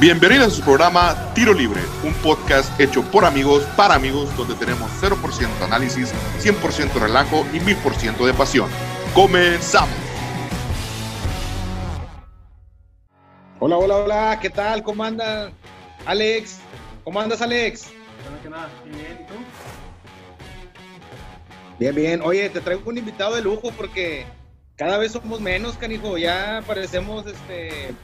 Bienvenidos a su programa Tiro Libre, un podcast hecho por amigos para amigos donde tenemos 0% análisis, 100% relajo y 1000% de pasión. Comenzamos. Hola, hola, hola, ¿qué tal? ¿Cómo andas? Alex, ¿cómo andas, Alex? Bueno, que nada, bien, ¿y tú? Bien, bien. Oye, te traigo un invitado de lujo porque cada vez somos menos, canijo. Ya parecemos este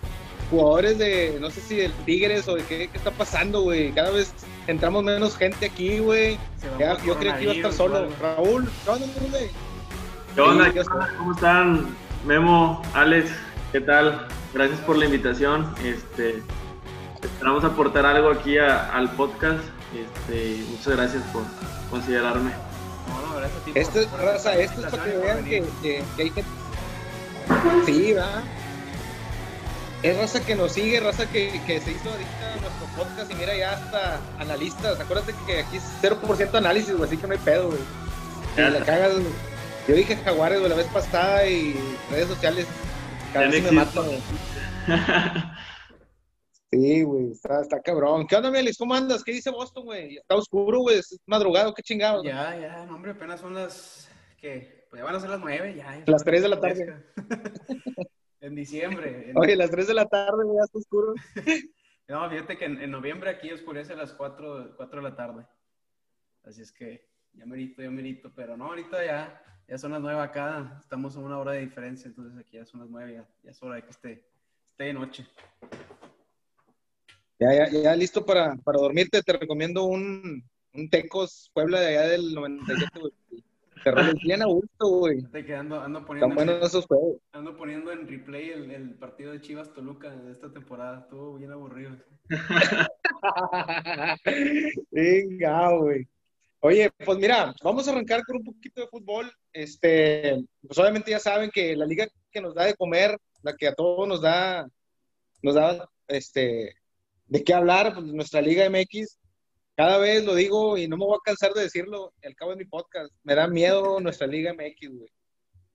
jugadores de, no sé si del Tigres o de qué, qué está pasando, güey. Cada vez entramos menos gente aquí, güey. Yo creía que iba a estar solo. Raúl, ¿qué onda, güey? ¿Qué onda? ¿Qué onda? ¿Cómo están? Memo, Alex, ¿qué tal? Gracias por la invitación. Este, esperamos aportar algo aquí a, al podcast. Este, muchas gracias por considerarme. No, no, gracias a ti. Esto es, raza, esto es para que vean que, que, que hay gente. Sí, va es raza que nos sigue, raza que, que, se hizo ahorita nuestro podcast y mira ya hasta analistas. Acuérdate que aquí es 0% análisis, güey, así que no hay pedo, güey. Si le cagas, yo dije jaguares, güey, la vez pasada y redes sociales, cada vez me matan, güey. Sí, güey, está, está cabrón. ¿Qué onda, Melis? ¿Cómo andas? ¿Qué dice Boston, güey? Está oscuro, güey, es madrugado, qué chingados. Ya, ya, no, hombre, apenas son las, ¿qué? Pues ya van a ser las nueve, ya. ya las tres de la tarde. En diciembre. En... Oye, las 3 de la tarde ya está oscuro. no, fíjate que en, en, noviembre aquí oscurece a las 4, 4 de la tarde. Así es que ya merito, ya merito. Pero no, ahorita ya, ya son las 9 acá. Estamos a una hora de diferencia, entonces aquí ya son las 9. Ya, ya es hora de que esté, esté de noche. Ya, ya, ya listo para, para dormirte. Te recomiendo un, un Tecos Puebla de allá del 97, güey. Te bien a gusto, güey. Ando, ando, poniendo, en, esos juegos. ando poniendo en replay el, el, partido de Chivas Toluca de esta temporada. Estuvo bien aburrido. Venga, güey. Oye, pues mira, vamos a arrancar con un poquito de fútbol. Este, pues obviamente ya saben que la liga que nos da de comer, la que a todos nos da, nos da, este, de qué hablar, pues nuestra Liga MX, cada vez lo digo y no me voy a cansar de decirlo al cabo de mi podcast. Me da miedo nuestra Liga MX, güey.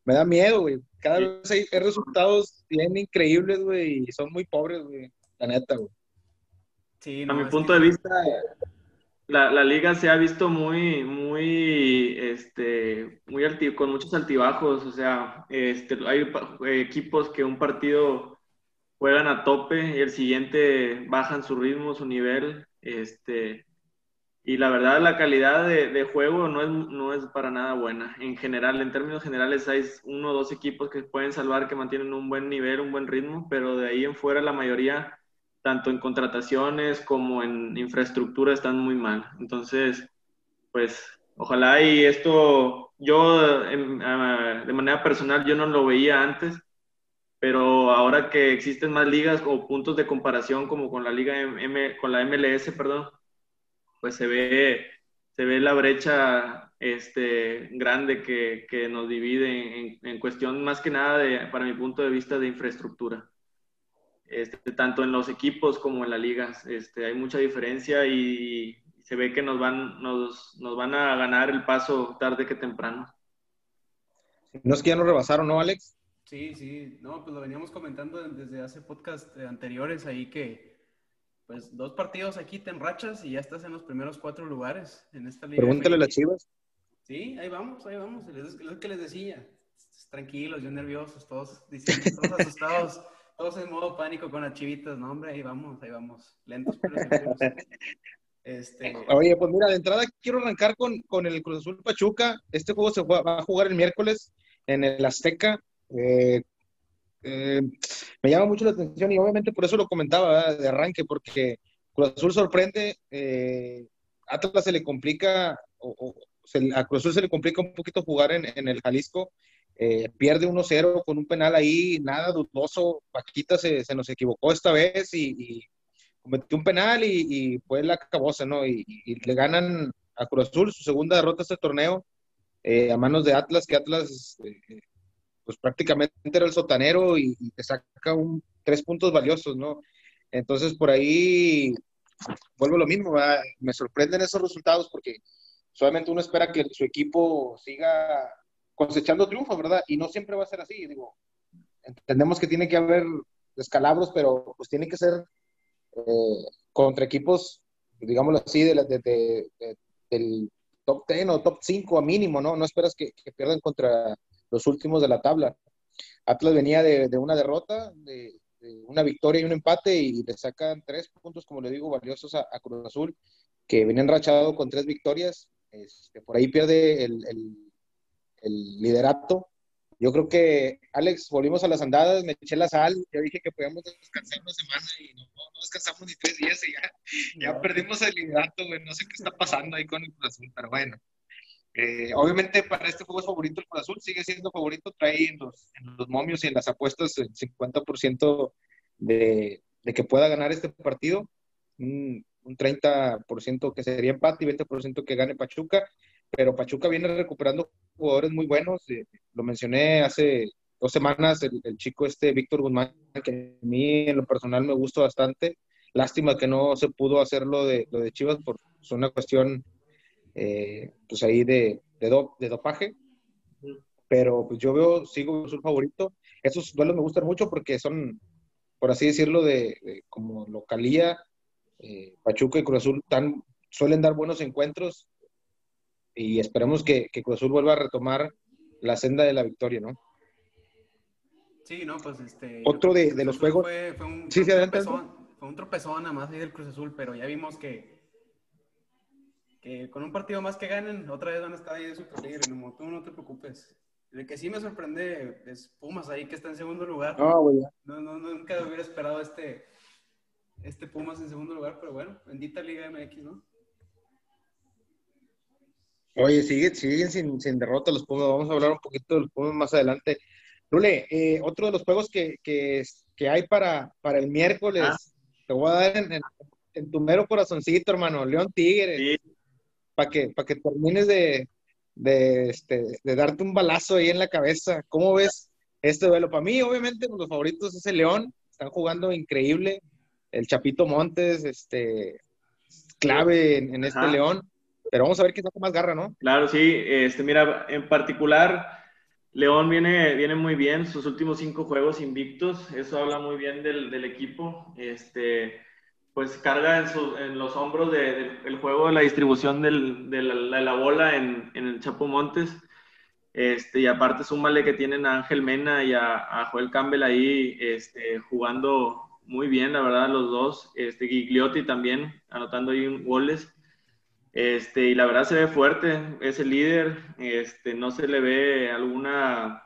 Me da miedo, güey. Cada vez hay, resultados bien increíbles, güey, y son muy pobres, güey. La neta, güey. Sí, no, a mi punto de vista, la, la, liga se ha visto muy, muy, este, muy con muchos altibajos. O sea, este, hay equipos que un partido juegan a tope y el siguiente bajan su ritmo, su nivel. Este, y la verdad la calidad de, de, juego no es, no es para nada buena. En general, en términos generales hay uno o dos equipos que pueden salvar, que mantienen un buen nivel, un buen ritmo, pero de ahí en fuera la mayoría, tanto en contrataciones como en infraestructura, están muy mal. Entonces, pues ojalá y esto, yo de manera personal, yo no lo veía antes, pero ahora que existen más ligas o puntos de comparación como con la liga M, con la MLS, perdón, pues se ve, se ve la brecha este, grande que, que nos divide en, en, cuestión más que nada, de, para mi punto de vista, de infraestructura. Este, tanto en los equipos como en la liga. Este, hay mucha diferencia y se ve que nos van, nos, nos van a ganar el paso tarde que temprano. No es que ya nos rebasaron, ¿no, Alex? Sí, sí, no, pues lo veníamos comentando desde hace podcast anteriores ahí que, pues dos partidos aquí te enrachas y ya estás en los primeros cuatro lugares en esta liga. Pregúntale a las chivas. Sí, ahí vamos, ahí vamos. Es lo que les decía. Tranquilos, yo nerviosos, todos diciendo, todos asustados, todos en modo pánico con las chivitas. No, hombre, ahí vamos, ahí vamos. Lentos, pero seguros. Este... Oye, pues mira, de entrada quiero arrancar con, con el Cruz Azul Pachuca. Este juego se va a jugar el miércoles en el Azteca. Eh, eh, me llama mucho la atención y obviamente por eso lo comentaba de arranque, porque Cruz Azul sorprende, eh, Atlas se le complica, o, a Cruz Azul se le complica un poquito jugar en, el Jalisco, eh, pierde 1-0 con un penal ahí, nada dudoso, Paquita se, se nos equivocó esta vez y, cometió un penal y, fue la cabosa, ¿no? Y, le ganan a Cruz Azul su segunda derrota este torneo a manos de Atlas, que Atlas pues prácticamente era el sotanero y, te saca un, tres puntos valiosos, ¿no? Entonces por ahí vuelvo lo mismo, me sorprenden esos resultados porque solamente uno espera que su equipo siga cosechando triunfos, ¿verdad? Y no siempre va a ser así, digo, entendemos que tiene que haber descalabros, pero pues tiene que ser eh, contra equipos, digámoslo así, de, del top 10 o top 5 a mínimo, ¿no? No esperas que, pierdan contra los últimos de la tabla. Atlas venía de, una derrota, de, una victoria y un empate y le sacan tres puntos, como le digo, valiosos a, Cruz Azul, que venía enrachado con tres victorias. Este, por ahí pierde el, el liderato yo creo que, Alex, volvimos a las andadas, me eché la sal, ya dije que podíamos descansar una semana y no, no descansamos ni tres días y ya, ya perdimos el liderato, güey. No sé qué está pasando ahí con el Cruz Azul, pero bueno. Eh, obviamente para este juego es favorito el Cruz Azul, sigue siendo favorito, trae en los, en los momios y en las apuestas el 50% de, de que pueda ganar este partido, un, un 30% que sería empate y 20% que gane Pachuca pero Pachuca viene recuperando jugadores muy buenos. Eh, lo mencioné hace dos semanas, el, chico este Víctor Guzmán, que a mí en lo personal me gusta bastante. Lástima que no se pudo hacer lo de, lo de Chivas por una cuestión, eh, pues ahí de, de, dopaje. Pero pues yo veo, sigo su favorito. Esos duelos me gustan mucho porque son, por así decirlo, de, como localía. Eh, Pachuca y Cruz Azul tan, suelen dar buenos encuentros y esperemos que, que Cruz Azul vuelva a retomar la senda de la victoria, ¿no? Sí, no, pues este. Otro de, de los juegos. Fue, un, sí, tropezón, fue un tropezón nada más ahí del Cruz Azul, pero ya vimos que, que con un partido más que ganen, otra vez van a estar ahí de super líder. No, tú no te preocupes. El que sí me sorprende es Pumas ahí que está en segundo lugar. Ah, no, no, nunca hubiera esperado este, este Pumas en segundo lugar, pero bueno, bendita Liga MX, ¿no? Oye, siguen, siguen sin, sin, derrota los Pumas. Vamos a hablar un poquito de los Pumas más adelante. Lule, eh, otro de los juegos que, que, que hay para, para el miércoles, ah. te voy a dar en, en, tu mero corazoncito, hermano, León Tigre. Para que, para que termines de, de, este, de darte un balazo ahí en la cabeza. ¿Cómo ves este duelo? Para mí, obviamente, los favoritos es el León. Están jugando increíble. El Chapito Montes, este, clave en, en este León pero vamos a ver quién saca más garra, ¿no? Claro, sí. Este, mira, en particular, León viene, viene muy bien, sus últimos cinco juegos invictos, eso habla muy bien del, del equipo. Este, pues carga en, su, en los hombros del de, juego, la distribución del, de, la, de, la, bola en, en, el Chapo Montes. Este, y aparte súmale que tienen a Ángel Mena y a, a Joel Campbell ahí este, jugando muy bien, la verdad, los dos. Este, Gigliotti también anotando ahí goles. Este, y la verdad se ve fuerte, es el líder, este, no se le ve alguna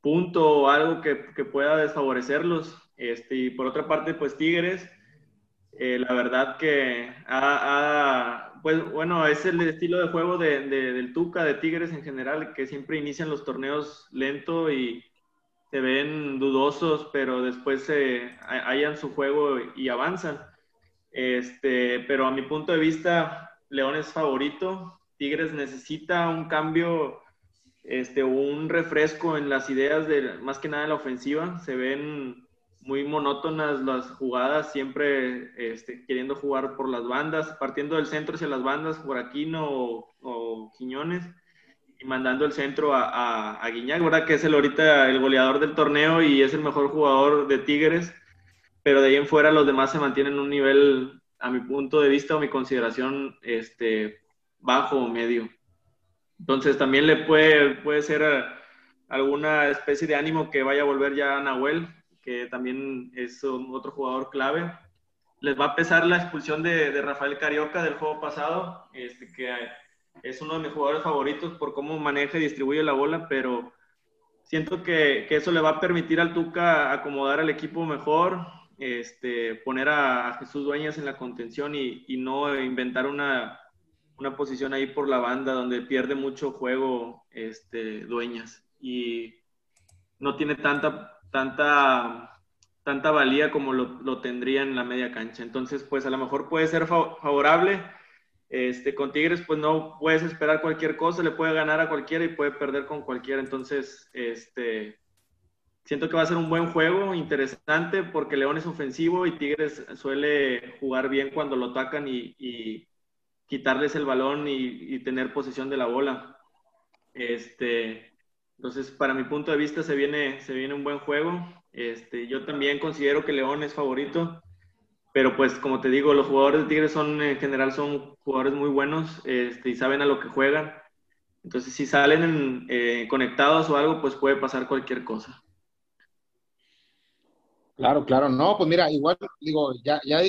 punto o algo que, que pueda desfavorecerlos. Este, y por otra parte, pues Tigres, eh, la verdad que ha, pues bueno, es el estilo de juego de, del Tuca, de Tigres en general, que siempre inician los torneos lento y se ven dudosos, pero después se hallan su juego y avanzan. Este, pero a mi punto de vista, León es favorito. Tigres necesita un cambio, este, un refresco en las ideas de más que nada en la ofensiva. Se ven muy monótonas las jugadas, siempre este, queriendo jugar por las bandas, partiendo del centro hacia las bandas, por Aquino o, o Quiñones, y mandando el centro a, a, a Guiñac, ¿verdad? Que es el ahorita el goleador del torneo y es el mejor jugador de Tigres, pero de ahí en fuera los demás se mantienen un nivel a mi punto de vista o mi consideración, este, bajo o medio. Entonces también le puede, puede ser eh, alguna especie de ánimo que vaya a volver ya a Nahuel, que también es otro jugador clave. Les va a pesar la expulsión de, Rafael Carioca del juego pasado, este, que es uno de mis jugadores favoritos por cómo maneja y distribuye la bola, pero siento que, que eso le va a permitir al Tuca acomodar al equipo mejor, este, poner a, Jesús Dueñas en la contención y, no inventar una, posición ahí por la banda donde pierde mucho juego este, Dueñas y no tiene tanta, tanta, tanta valía como lo, tendría en la media cancha. Entonces, pues a lo mejor puede ser favorable. Este, con Tigres, pues no puedes esperar cualquier cosa, le puede ganar a cualquiera y puede perder con cualquiera. Entonces, este, Siento que va a ser un buen juego, interesante, porque León es ofensivo y Tigres suele jugar bien cuando lo atacan y, quitarles el balón y, tener posesión de la bola. Este, entonces, para mi punto de vista, se viene, se viene un buen juego. Este, yo también considero que León es favorito. pero pues como te digo, los jugadores de Tigres son en general son jugadores muy buenos este, y saben a lo que juegan. Entonces si salen eh, conectados o algo, pues puede pasar cualquier cosa. Claro, claro, no, pues mira, igual digo, ya, ya,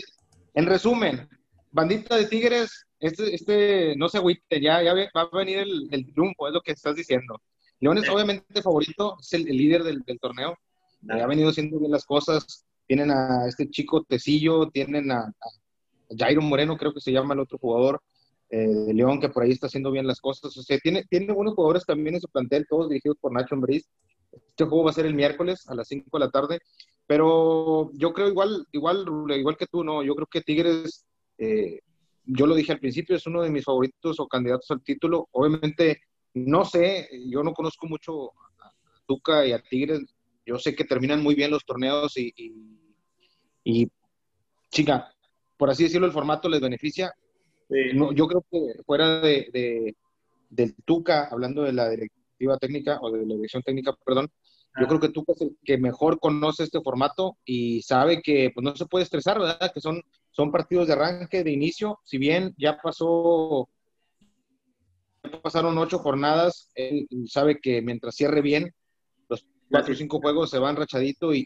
en resumen, bandita de Tigres, este, este, no se agüite, ya, ya va a venir el, el triunfo, es lo que estás diciendo. León es obviamente favorito, es el, líder del, torneo, ha venido haciendo bien las cosas, tienen a este chico Tecillo, tienen a, Jairo Moreno, creo que se llama el otro jugador eh, de León, que por ahí está haciendo bien las cosas. O sea, tiene, tiene buenos jugadores también en su plantel, todos dirigidos por Nacho Ambriz. Este juego va a ser el miércoles a las 5 de la tarde, pero yo creo igual, igual, igual que tú, ¿no? Yo creo que Tigres, eh, yo lo dije al principio, es uno de mis favoritos o candidatos al título. Obviamente, no sé, yo no conozco mucho a Tuca y a Tigres, yo sé que terminan muy bien los torneos y, y, chica, por así decirlo, el formato les beneficia. yo creo que fuera de, del Tuca, hablando de la directiva técnica o de la dirección técnica, perdón, yo creo que Tuca es el que mejor conoce este formato y sabe que pues, no se puede estresar, ¿verdad? Que son, son partidos de arranque, de inicio. Si bien ya pasó, pasaron ocho jornadas, él sabe que mientras cierre bien, cuatro o cinco juegos se van rachadito y,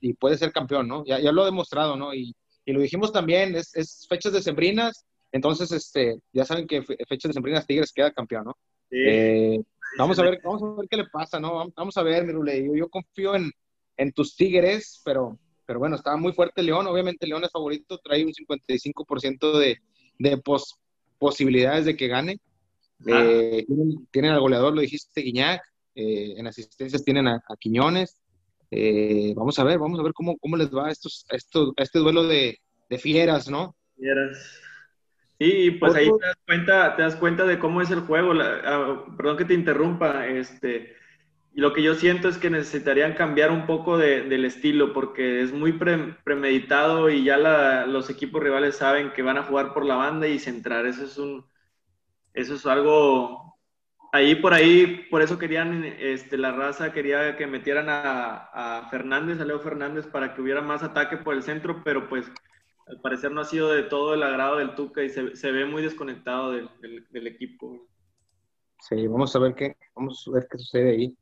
y, puede ser campeón, ¿no? Ya, ya lo ha demostrado, ¿no? Y, y lo dijimos también, es, es, fechas sembrinas entonces, este, ya saben que fechas sembrinas Tigres queda campeón, ¿no? Eh, vamos a ver, vamos a ver qué le pasa, ¿no? Vamos a ver, Mirule, yo, yo confío en, en tus Tigres, pero, pero bueno, estaba muy fuerte León, obviamente León es favorito, trae un 55% de, de posibilidades de que gane. Eh, tienen, tienen, al goleador, lo dijiste, Guiñac, eh, en asistencias tienen a, Quiñones. Eh, vamos a ver, vamos a ver cómo, cómo les va a, estos, estos, este duelo de, fieras, ¿no? Fieras. Sí, pues ahí te das cuenta, te das cuenta de cómo es el juego. Ah, perdón que te interrumpa, este, y lo que yo siento es que necesitarían cambiar un poco del estilo porque es muy premeditado y ya los equipos rivales saben que van a jugar por la banda y centrar. Eso es un, eso es algo ahí por ahí, por eso querían, este, la raza quería que metieran a, Fernández, a Leo Fernández, para que hubiera más ataque por el centro, pero pues al parecer no ha sido de todo el agrado del Tuca y se, ve muy desconectado del, equipo. Sí, vamos a ver qué, vamos a ver qué sucede ahí.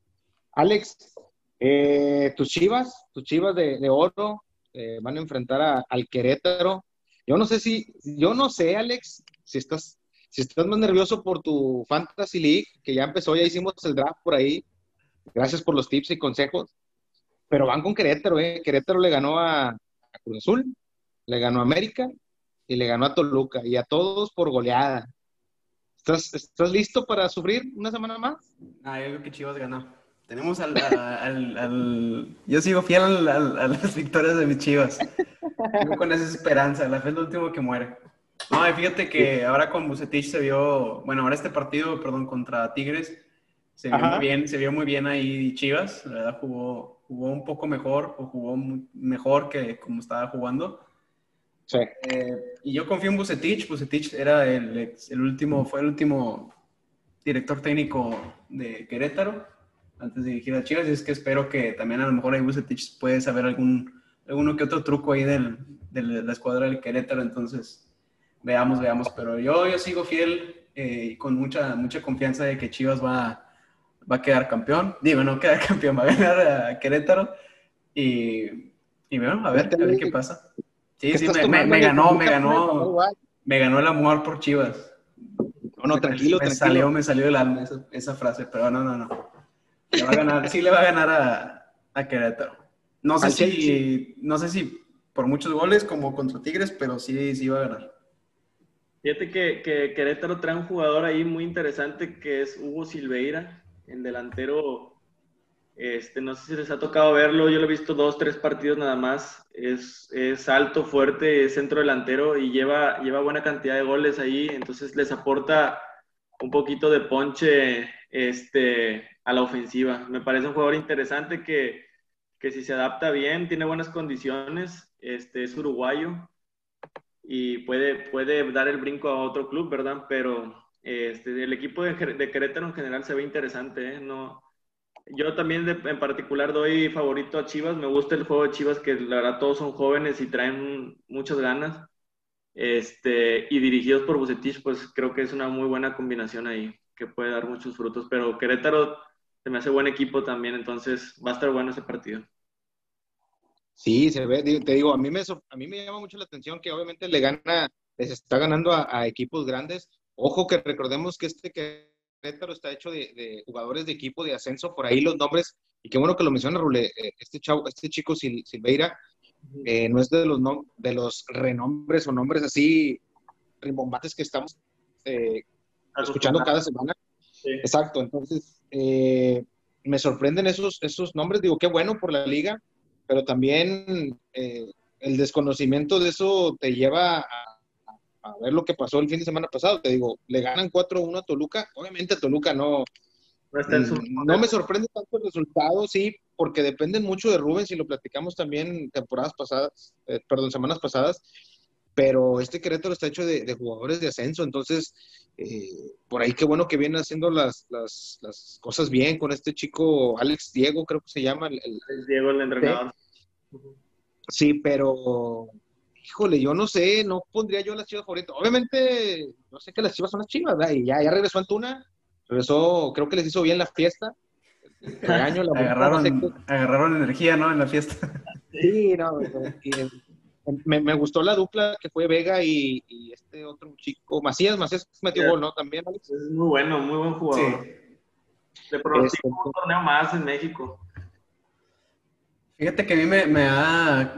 Alex, eh, tus chivas, tus chivas de, oro eh, van a enfrentar al Querétaro. Yo no sé si, yo no sé, Alex, si estás si estás más nervioso por tu Fantasy League, que ya empezó, ya hicimos el draft por ahí, gracias por los tips y consejos, pero van con Querétaro, ¿eh? Querétaro le ganó a, Cruz Azul, le ganó a América y le ganó a Toluca, y a todos por goleada. ¿Estás, ¿Estás listo para sufrir una semana más? Ah, yo creo que Chivas ganó. Tenemos al, al, Yo sigo fiel a las victorias de mis Chivas. con esa esperanza. La fe es lo último que muere. No, fíjate que ahora con Bucetich se vio, bueno, ahora este partido, perdón, contra Tigres, se vio muy bien, se vio muy bien ahí Chivas, la verdad jugó, jugó un poco mejor o jugó mejor que como estaba jugando. Sí. Eh, y yo confío en Bucetich, Bucetich era el, el último, fue el último director técnico de Querétaro antes de dirigir a Chivas, y es que espero que también a lo mejor ahí Bucetich puede saber algún, alguno que otro truco ahí del, de la escuadra del Querétaro, entonces veamos, veamos, pero yo, yo sigo fiel eh, y con mucha, mucha confianza de que Chivas va, va a quedar campeón. Digo, no quedar campeón, va a ganar a Querétaro. Y, y bueno, a ver, a ver qué pasa. Sí, sí, me, me, ganó, me ganó, me ganó el amor por Chivas. No, no, tranquilo, me tranquilo. Salió, me salió del alma esa, esa, frase, pero no, no, no. Le va a ganar, sí le va a ganar a, a Querétaro. No sé si, no sé si por muchos goles como contra Tigres, pero sí, sí va a ganar. Fíjate que, que, Querétaro trae un jugador ahí muy interesante que es Hugo Silveira, en delantero. Este, no sé si les ha tocado verlo, yo lo he visto dos, tres partidos nada más. Es, es alto, fuerte, es centro delantero y lleva, lleva buena cantidad de goles ahí, entonces les aporta un poquito de ponche este, a la ofensiva. Me parece un jugador interesante que, que si se adapta bien, tiene buenas condiciones, este, es uruguayo, y puede, puede dar el brinco a otro club, ¿verdad? Pero este, el equipo de, de, Querétaro en general se ve interesante, ¿eh? No, yo también en particular doy favorito a Chivas. Me gusta el juego de Chivas, que la verdad todos son jóvenes y traen muchas ganas. Este, y dirigidos por Bucetich, pues creo que es una muy buena combinación ahí, que puede dar muchos frutos. Pero Querétaro se me hace buen equipo también, entonces va a estar bueno ese partido. Sí, se ve, te digo, a mí me, a mí me llama mucho la atención que obviamente le gana, les está ganando a, equipos grandes. Ojo que recordemos que este Querétaro está hecho de, jugadores de equipo de ascenso, por ahí los nombres, y qué bueno que lo menciona Rule, eh, este, chavo, este chico Silveira, eh, no es de los, de los renombres o nombres así rimbombates que estamos eh, escuchando cada semana. Exacto, entonces me sorprenden esos, esos nombres, digo, qué bueno por la liga, pero también el desconocimiento de eso te lleva a, a, ver lo que pasó el fin de semana pasado. Te digo, le ganan 4-1 a Toluca. Obviamente a Toluca no, Mm, no me sorprende tanto el resultado, sí, porque dependen mucho de Rubens y lo platicamos también temporadas pasadas, eh, perdón, semanas pasadas, pero este Querétaro está hecho de, jugadores de ascenso, entonces eh, por ahí qué bueno que viene haciendo las, las, cosas bien con este chico Alex Diego, creo que se llama. El, Diego, el entrenador. Sí, pero híjole, yo no sé, no pondría yo las chivas favoritas. Obviamente, no sé que las chivas son las chivas, ¿verdad? Y ya, ya regresó Antuna, Regresó, creo que les hizo bien la fiesta. El año, la agarraron, agarraron energía, ¿no? En la fiesta. Sí, no. Me, me, gustó la dupla que fue Vega y, y este otro chico, Macías, Macías metió gol, ¿no? También, Alex. Es muy bueno, muy buen jugador. Sí. Le este, un torneo más en México. Fíjate que a mí me, me ha...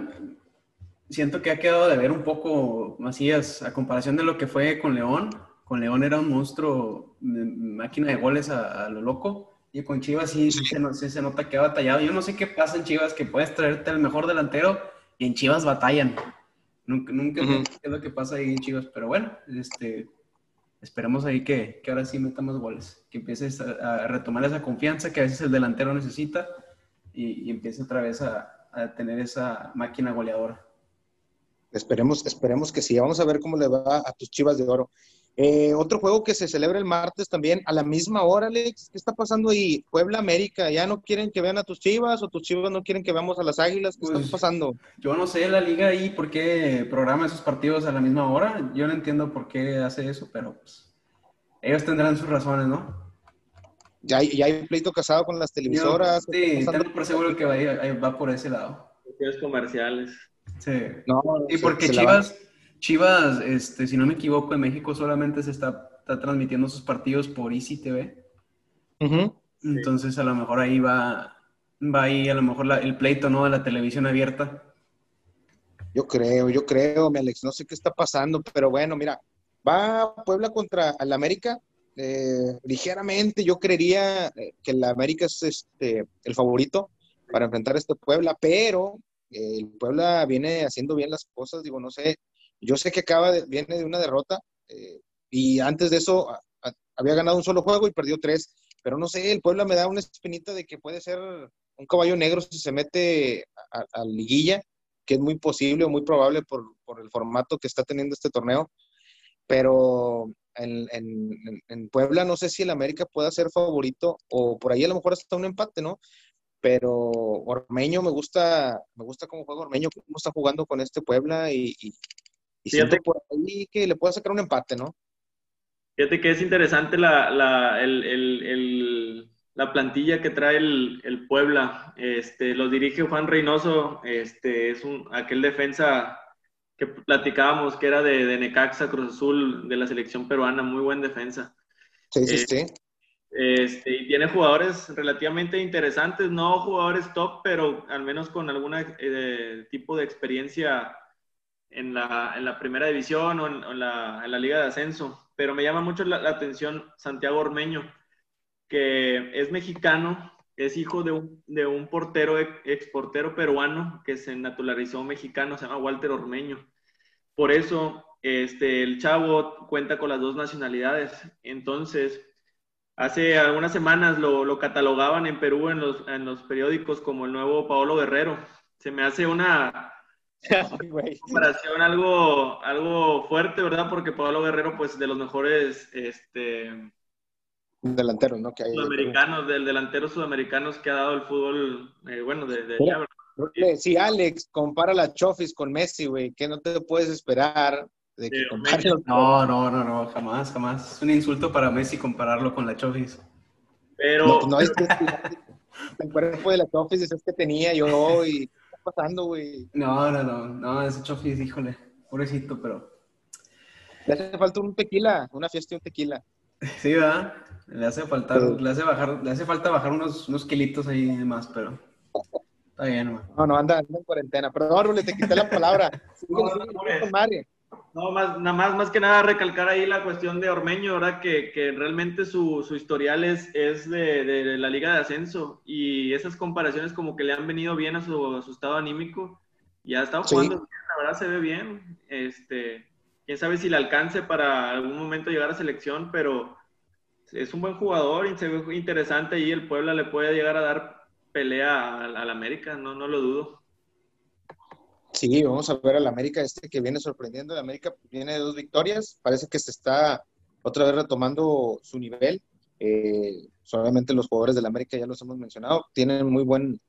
Siento que ha quedado de ver un poco Macías a comparación de lo que fue con León con León era un monstruo, máquina de goles a, lo loco. Y con Chivas sí, Se, nota que ha batallado. Yo no sé qué pasa en Chivas, que puedes traerte al mejor delantero y en Chivas batallan. Nunca, nunca es lo que pasa ahí en Chivas, pero bueno, este, esperemos ahí que, que ahora sí meta más goles, que empieces a, retomar esa confianza que a veces el delantero necesita y, y empiece otra vez a, a tener esa máquina goleadora. Esperemos, esperemos que sí. Vamos a ver cómo le va a tus Chivas de Oro. Eh, otro juego que se celebra el martes también a la misma hora, Alex. ¿Qué está pasando ahí? Puebla América, ¿ya no quieren que vean a tus chivas o tus chivas no quieren que veamos a las águilas? ¿Qué está pues, pasando? Yo no sé la liga ahí por qué programa esos partidos a la misma hora. Yo no entiendo por qué hace eso, pero pues ellos tendrán sus razones, ¿no? Ya hay, ya hay pleito casado con las televisoras. sí, tengo por seguro que va, va por ese lado. comerciales. Sí. No, sí, porque Chivas. Chivas, este, si no me equivoco, en México solamente se está, transmitiendo sus partidos por Easy TV. Entonces, a lo mejor ahí va, va ahí a lo mejor el pleito, ¿no? De la televisión abierta. Yo creo, yo creo, mi Alex, no sé qué está pasando, pero bueno, mira, va Puebla contra el América. Eh, ligeramente yo creería eh, que el América es este, el favorito para enfrentar a este Puebla, pero eh, el Puebla viene haciendo bien las cosas, digo, no sé, yo sé que acaba de, viene de una derrota eh, y antes de eso había ganado un solo juego y perdió tres, pero no sé, el Puebla me da una espinita de que puede ser un caballo negro si se mete a, liguilla, que es muy posible o muy probable por, el formato que está teniendo este torneo, pero en, en, Puebla no sé si el América pueda ser favorito o por ahí a lo mejor hasta un empate, ¿no? Pero Ormeño me gusta, me gusta cómo juega Ormeño, cómo está jugando con este Puebla y, y siento por ahí que le pueda sacar un empate, ¿no? Fíjate que es interesante la, la, el, el, la plantilla que trae el, Puebla. Este, los dirige Juan Reynoso, este, es un, aquel defensa que platicábamos que era de, de, Necaxa, Cruz Azul, de la selección peruana, muy buen defensa. Sí, sí, sí. Este, y tiene jugadores relativamente interesantes, no jugadores top, pero al menos con algún eh, tipo de experiencia en la, en la primera división o en, la, en, la, liga de ascenso, pero me llama mucho la, atención Santiago Ormeño, que es mexicano, es hijo de un, de un portero, exportero peruano que se naturalizó mexicano, se llama Walter Ormeño. Por eso este, el chavo cuenta con las dos nacionalidades. Entonces, hace algunas semanas lo, lo catalogaban en Perú en los, en los periódicos como el nuevo Paolo Guerrero. Se me hace una, comparación algo, algo fuerte, ¿verdad? Porque Pablo Guerrero, pues de los mejores este, delanteros, ¿no? Que hay sudamericanos, del delantero sudamericanos que ha dado el fútbol, eh, bueno, de, de Sí, Alex, compara la Chofis con Messi, güey, que no te puedes esperar de que No, no, no, no, jamás, jamás. Es un insulto para Messi compararlo con la Chofis. Pero... No, no es que el cuerpo de la Chofis es que tenía yo y ¿qué está pasando, güey? No, no, no, no, ese Chofis, híjole, pobrecito, pero... Le hace falta un tequila, una fiesta y un tequila. Sí, ¿verdad? Le hace falta, le hace bajar, le hace falta bajar unos, unos kilitos ahí más, pero está bien, güey. No, no, anda, anda en cuarentena. Perdón, le te quité la palabra. no, más, nada más, más que nada recalcar ahí la cuestión de Ormeño, ¿verdad? Que, que realmente su, su, historial es, es de, de, la Liga de Ascenso y esas comparaciones como que le han venido bien a su, su estado anímico. Ya ha estado jugando bien, la verdad se ve bien. Este, quién sabe si le alcance para algún momento llegar a selección, pero es un buen jugador y se ve interesante y el Puebla le puede llegar a dar pelea al, América, no, no lo dudo. Sí, vamos a ver al América este que viene sorprendiendo. El América viene de dos victorias, parece que se está otra vez retomando su nivel. Eh, solamente los jugadores del América ya los hemos mencionado, tienen muy buen,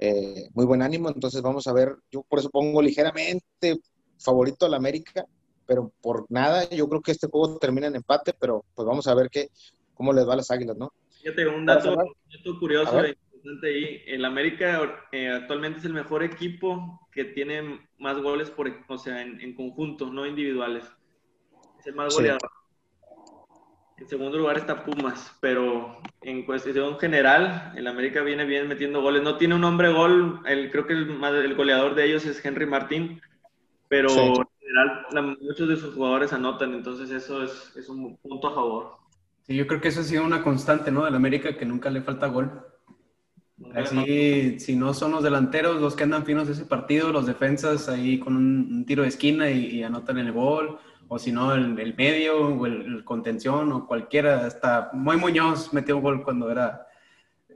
eh, muy buen ánimo, entonces vamos a ver, yo por eso pongo ligeramente favorito al América, pero por nada, yo creo que este juego termina en empate, pero pues vamos a ver qué, cómo les va a las Águilas, ¿no? Fíjate, un dato, curioso e ahí, el América eh, actualmente es el mejor equipo que tiene más goles por, o sea, en, conjunto, no individuales. Es el más goleador. En segundo lugar está Pumas, pero en cuestión general, el América viene bien metiendo goles. No tiene un hombre gol, el, creo que el, el goleador de ellos es Henry Martín, pero general muchos de sus jugadores anotan, entonces eso es, es, un punto a favor. Sí, yo creo que eso ha sido una constante, ¿no? Del América, que nunca le falta gol. Así, si no son los delanteros los que andan finos de ese partido, los defensas ahí con un, tiro de esquina y, anotan el gol, o si no, el, el, medio, o el, contención, o cualquiera, hasta Muy Muñoz metió un gol cuando era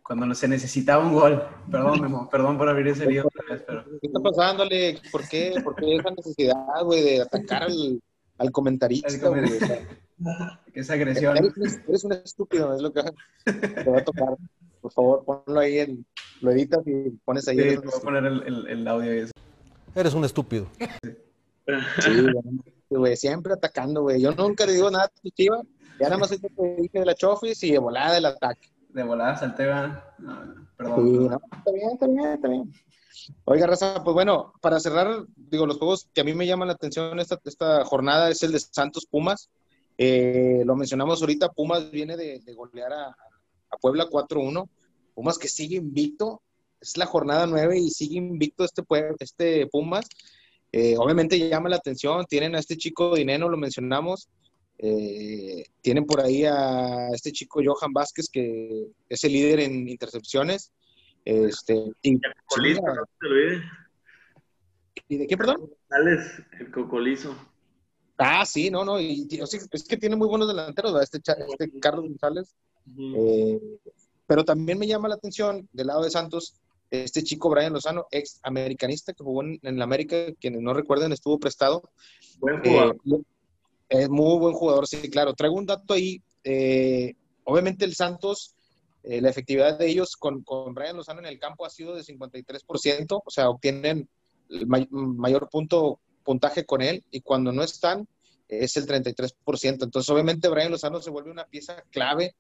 cuando se necesitaba un gol. Perdón, Memo, perdón por abrir ese video otra vez, pero... ¿Qué está pasando, Alex? ¿Por qué? ¿Por qué esa necesidad, güey, de atacar al, al comentarista, güey? Esa agresión. Eres, un estúpido, es lo que te va a tocar. Por favor, ponlo ahí, en, lo editas y pones ahí. Sí, te voy a poner el, el, el audio eso. Eres un estúpido. Sí, güey, siempre atacando, güey. Yo nunca le digo nada a tu chiva. Ya nada más te dije de la chofis y de volada del ataque de volada salté, perdón. está bien, está bien, está bien. Oiga, Raza, pues bueno, para cerrar, digo, los juegos que a mí me llaman la atención esta, esta jornada es el de Santos Pumas. Eh, lo mencionamos ahorita, Pumas viene de, golear a, Puebla 4-1. Pumas que sigue invicto, es la jornada 9 y sigue invicto este, este Pumas. Eh, obviamente llama la atención, tienen a este chico Dineno, lo mencionamos, eh, tienen por ahí a este chico Johan Vázquez, que es el líder en intercepciones. Este, y, ¿Y de qué, perdón? el cocolizo. Ah, sí, no, no, y, es que tiene muy buenos delanteros, este, este Carlos González. Eh, pero también me llama la atención del lado de Santos este chico Brian Lozano, ex americanista que jugó en, la América, quienes no recuerden, estuvo prestado. Buen jugador. Eh, es muy buen jugador, sí, claro. Traigo un dato ahí. Eh, obviamente el Santos, eh, la efectividad de ellos con, con, Brian Lozano en el campo ha sido de 53%, o sea, obtienen el mayor punto, puntaje con él y cuando no están es el 33%. Entonces, obviamente Brian Lozano se vuelve una pieza clave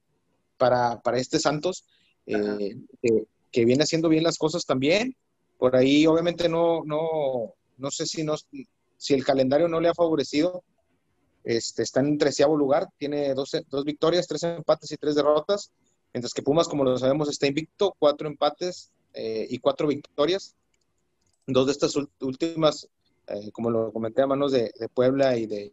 para, para este Santos, eh, que viene haciendo bien las cosas también. Por ahí, obviamente, no, no, no sé si, no, si el calendario no le ha favorecido, este, está en treceavo lugar, tiene dos, dos victorias, tres empates y tres derrotas, mientras que Pumas, como lo sabemos, está invicto, cuatro empates eh, y cuatro victorias. Dos de estas últimas, eh, como lo comenté, a manos de, Puebla y de...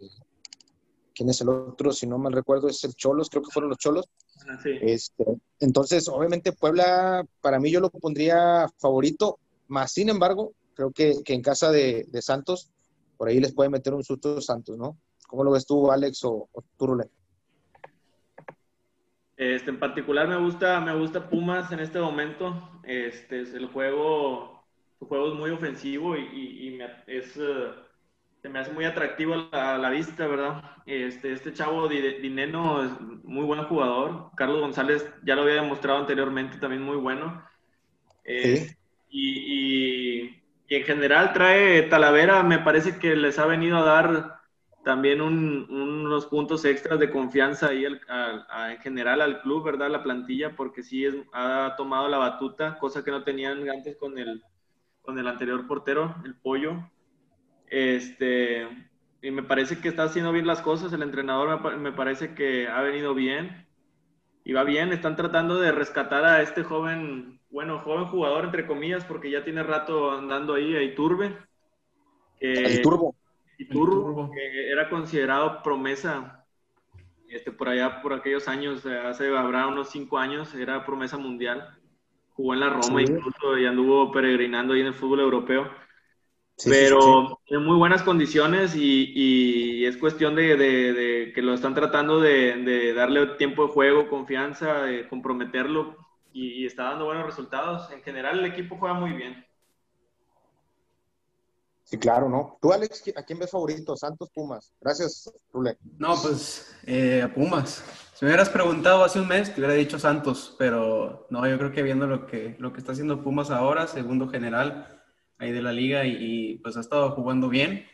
¿Quién es el otro? Si no mal recuerdo, es el Cholos, creo que fueron los Cholos. Ah, este, entonces, obviamente, Puebla, para mí yo lo pondría favorito, más sin embargo, creo que, en casa de, de Santos, por ahí les puede meter un susto Santos, ¿no? ¿Cómo lo ves tú, Alex o, o Este, en particular me gusta, me gusta Pumas en este momento. Este, el juego, su juego es muy ofensivo y, es, eh, se me hace muy atractivo a la, vista, ¿verdad? Este, este chavo Dineno es muy buen jugador. Carlos González ya lo había demostrado anteriormente, también muy bueno. Eh, y, en general trae Talavera, me parece que les ha venido a dar también unos puntos extras de confianza ahí en general al club, ¿verdad? La plantilla, porque sí es, ha tomado la batuta, cosa que no tenían antes con el, con el anterior portero, el pollo. Este, y me parece que está haciendo bien las cosas, el entrenador me, parece que ha venido bien y va bien, están tratando de rescatar a este joven, bueno, joven jugador entre comillas, porque ya tiene rato andando ahí, a Iturbe. Iturbo. Iturbo, que era considerado promesa este, por allá, por aquellos años, hace habrá unos cinco años, era promesa mundial. Jugó en la Roma incluso y anduvo peregrinando ahí en el fútbol europeo pero en muy buenas condiciones y, es cuestión de, que lo están tratando de, darle tiempo de juego, confianza, de comprometerlo y, está dando buenos resultados. En general el equipo juega muy bien. Sí, claro, ¿no? Tú, Alex, ¿a quién ves favorito? Santos, Pumas. Gracias, Rule. No, pues eh, a Pumas. Si me hubieras preguntado hace un mes, te hubiera dicho Santos, pero no, yo creo que viendo lo que, lo que está haciendo Pumas ahora, segundo general, ahí de la liga y, pues ha estado jugando bien.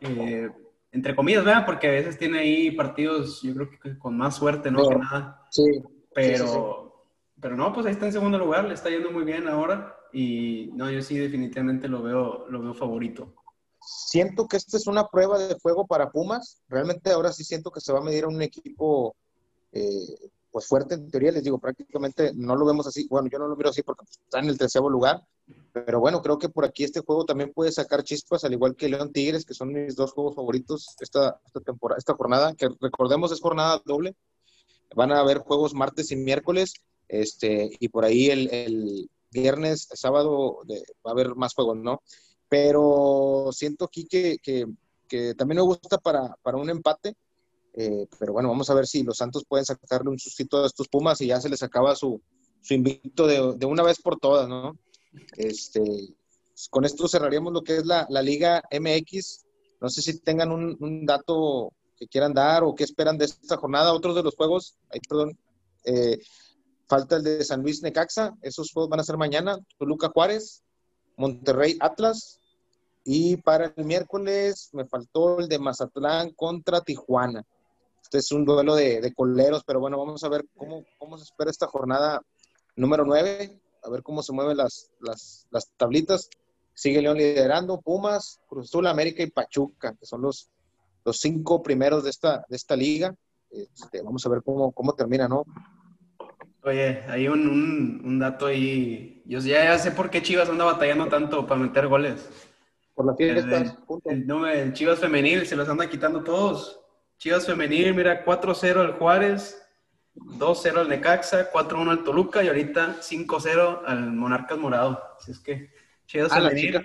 Eh, entre comillas, ¿verdad? Porque a veces tiene ahí partidos, yo creo que con más suerte, ¿no? Que nada. Sí. Pero, pero no, pues ahí está en segundo lugar, le está yendo muy bien ahora y no, yo sí definitivamente lo veo, lo veo favorito. Siento que esta es una prueba de fuego para Pumas. Realmente ahora sí siento que se va a medir a un equipo eh, pues fuerte en teoría. Les digo, prácticamente no lo vemos así. Bueno, yo no lo miro así porque está en el tercero lugar, pero bueno, creo que por aquí este juego también puede sacar chispas, al igual que León Tigres, que son mis dos juegos favoritos esta, esta temporada, esta jornada, que recordemos es jornada doble. Van a haber juegos martes y miércoles, este, y por ahí el, viernes, sábado va a haber más juegos, ¿no? Pero siento aquí que, que, que también me gusta para, para un empate, eh, pero bueno, vamos a ver si los Santos pueden sacarle un sustito a estos Pumas y ya se les acaba su, su invicto de, de una vez por todas, ¿no? Este, con esto cerraríamos lo que es la, Liga MX. No sé si tengan un, dato que quieran dar o qué esperan de esta jornada. Otros de los juegos, ahí, perdón, eh, falta el de San Luis Necaxa. Esos juegos van a ser mañana. Toluca Juárez, Monterrey Atlas. Y para el miércoles me faltó el de Mazatlán contra Tijuana. Este es un duelo de, de coleros, pero bueno, vamos a ver cómo, cómo se espera esta jornada número 9 a ver cómo se mueven las, las, las tablitas. Sigue León liderando, Pumas, Cruz Azul, América y Pachuca, que son los, los cinco primeros de esta, de esta liga. Este, vamos a ver cómo, cómo termina, ¿no? Oye, hay un, un, dato ahí. Yo ya, sé por qué Chivas anda batallando tanto para meter goles. Por la fiesta. El, el, el, Chivas femenil se los anda quitando todos. Chivas femenil, mira, 4-0 el Juárez, 2-0 al Necaxa, 4-1 al Toluca y ahorita 5-0 al Monarcas Morado. Así es que Chivas ah, femenil.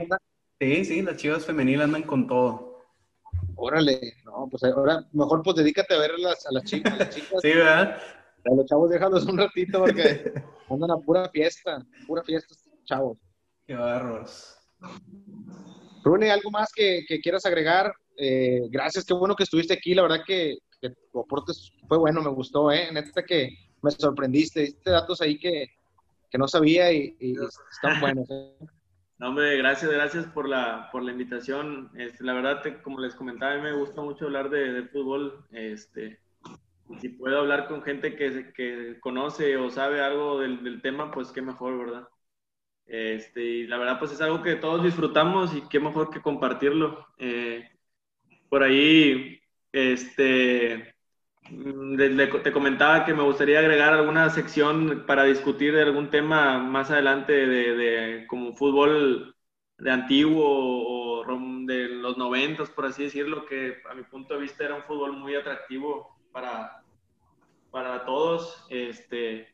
Sí, sí, las Chivas femenil andan con todo. Órale, no, pues ahora mejor pues dedícate a ver a las, a las chicas. sí, ¿verdad? A los chavos déjalos un ratito porque andan a pura fiesta, pura fiesta chavos. Qué barros. Rune, ¿algo más que, que quieras agregar? Eh, gracias, qué bueno que estuviste aquí. La verdad que tu aporte fue bueno, me gustó, ¿eh? Neta que me sorprendiste, diste datos ahí que, que no sabía y, están buenos. ¿eh? No, hombre, gracias, gracias por la, por la invitación. Este, la verdad, como les comentaba, a mí me gusta mucho hablar de, de fútbol. Este, si puedo hablar con gente que, que conoce o sabe algo del, del, tema, pues qué mejor, ¿verdad? Este, y la verdad, pues es algo que todos disfrutamos y qué mejor que compartirlo. Eh, por ahí este, mm, te comentaba que me gustaría agregar alguna sección para discutir de algún tema más adelante de, como fútbol de antiguo o de los noventas, por así decirlo, que a mi punto de vista era un fútbol muy atractivo para, para todos. Este,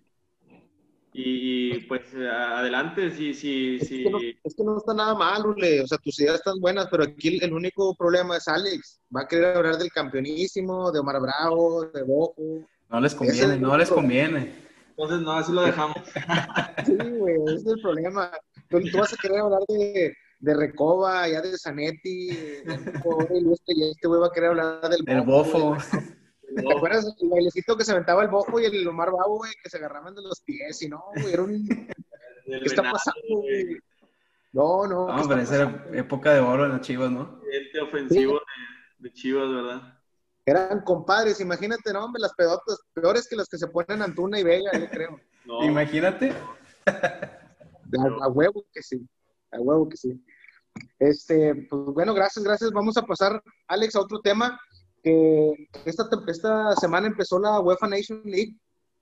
y, pues adelante, sí, sí, es sí. Que no, es que no está nada mal, Ule. O sea, tus ideas están buenas, pero aquí el, único problema es Alex. Va a querer hablar del campeonísimo, de Omar Bravo, de Bojo. No les conviene, no les conviene. Entonces, no, así lo dejamos. sí, güey, ese es el problema. Tú, vas a querer hablar de, de Recoba, ya de Zanetti, y este güey va a querer hablar del El bofo. ¿Te acuerdas el bailecito que se aventaba el bofo y el Omar Babo, güey, que se agarraban de los pies y no, güey, era un... ¿Qué está pasando, güey? No, no. No, pero esa era época de oro en las Chivas, ¿no? Este ofensivo de, de, Chivas, ¿verdad? Eran compadres, imagínate, no, hombre, las pedotas, peores que las que se ponen Antuna y Vega, yo creo. No. Imagínate. A, a, huevo que sí, a huevo que sí. Este, pues bueno, gracias, gracias. Vamos a pasar, Alex, a otro tema. Que esta, esta semana empezó la UEFA Nation League,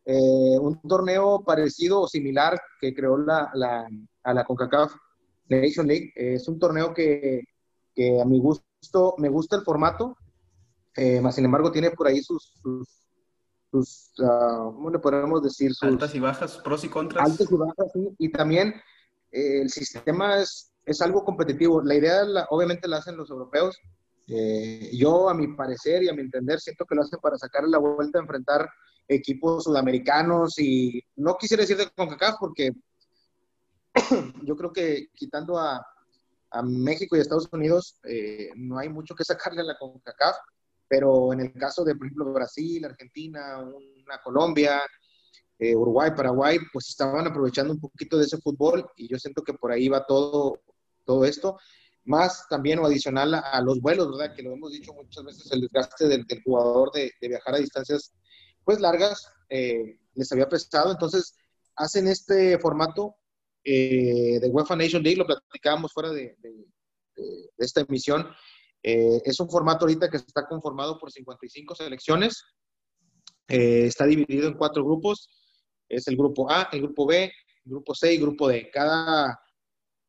eh, un torneo parecido o similar que creó la, la, a la CONCACAF Nation League. es un torneo que, que, a mi gusto me gusta el formato, eh, más sin embargo tiene por ahí sus, sus, uh, ¿cómo le podemos decir? Sus altas y bajas, pros y contras. Altas y bajas, sí. Y también eh, el sistema es, es algo competitivo. La idea, la, obviamente, la hacen los europeos. Eh, yo, a mi parecer y a mi entender, siento que lo hacen para sacarle la vuelta a enfrentar equipos sudamericanos y no quisiera decir de CONCACAF porque yo creo que quitando a, a México y Estados Unidos eh, no hay mucho que sacarle a la CONCACAF, pero en el caso de, por ejemplo, Brasil, Argentina, una Colombia, eh, Uruguay, Paraguay, pues estaban aprovechando un poquito de ese fútbol y yo siento que por ahí va todo, todo esto. Más también o adicional a, los vuelos, ¿verdad? Que lo hemos dicho muchas veces, el desgaste del, del jugador de, de, viajar a distancias pues largas eh, les había prestado. Entonces hacen este formato eh, de UEFA Nation League, lo platicábamos fuera de, de, de esta emisión. Eh, es un formato ahorita que está conformado por 55 selecciones. Eh, está dividido en cuatro grupos. Es el grupo A, el grupo B, el grupo C y el grupo D. Cada,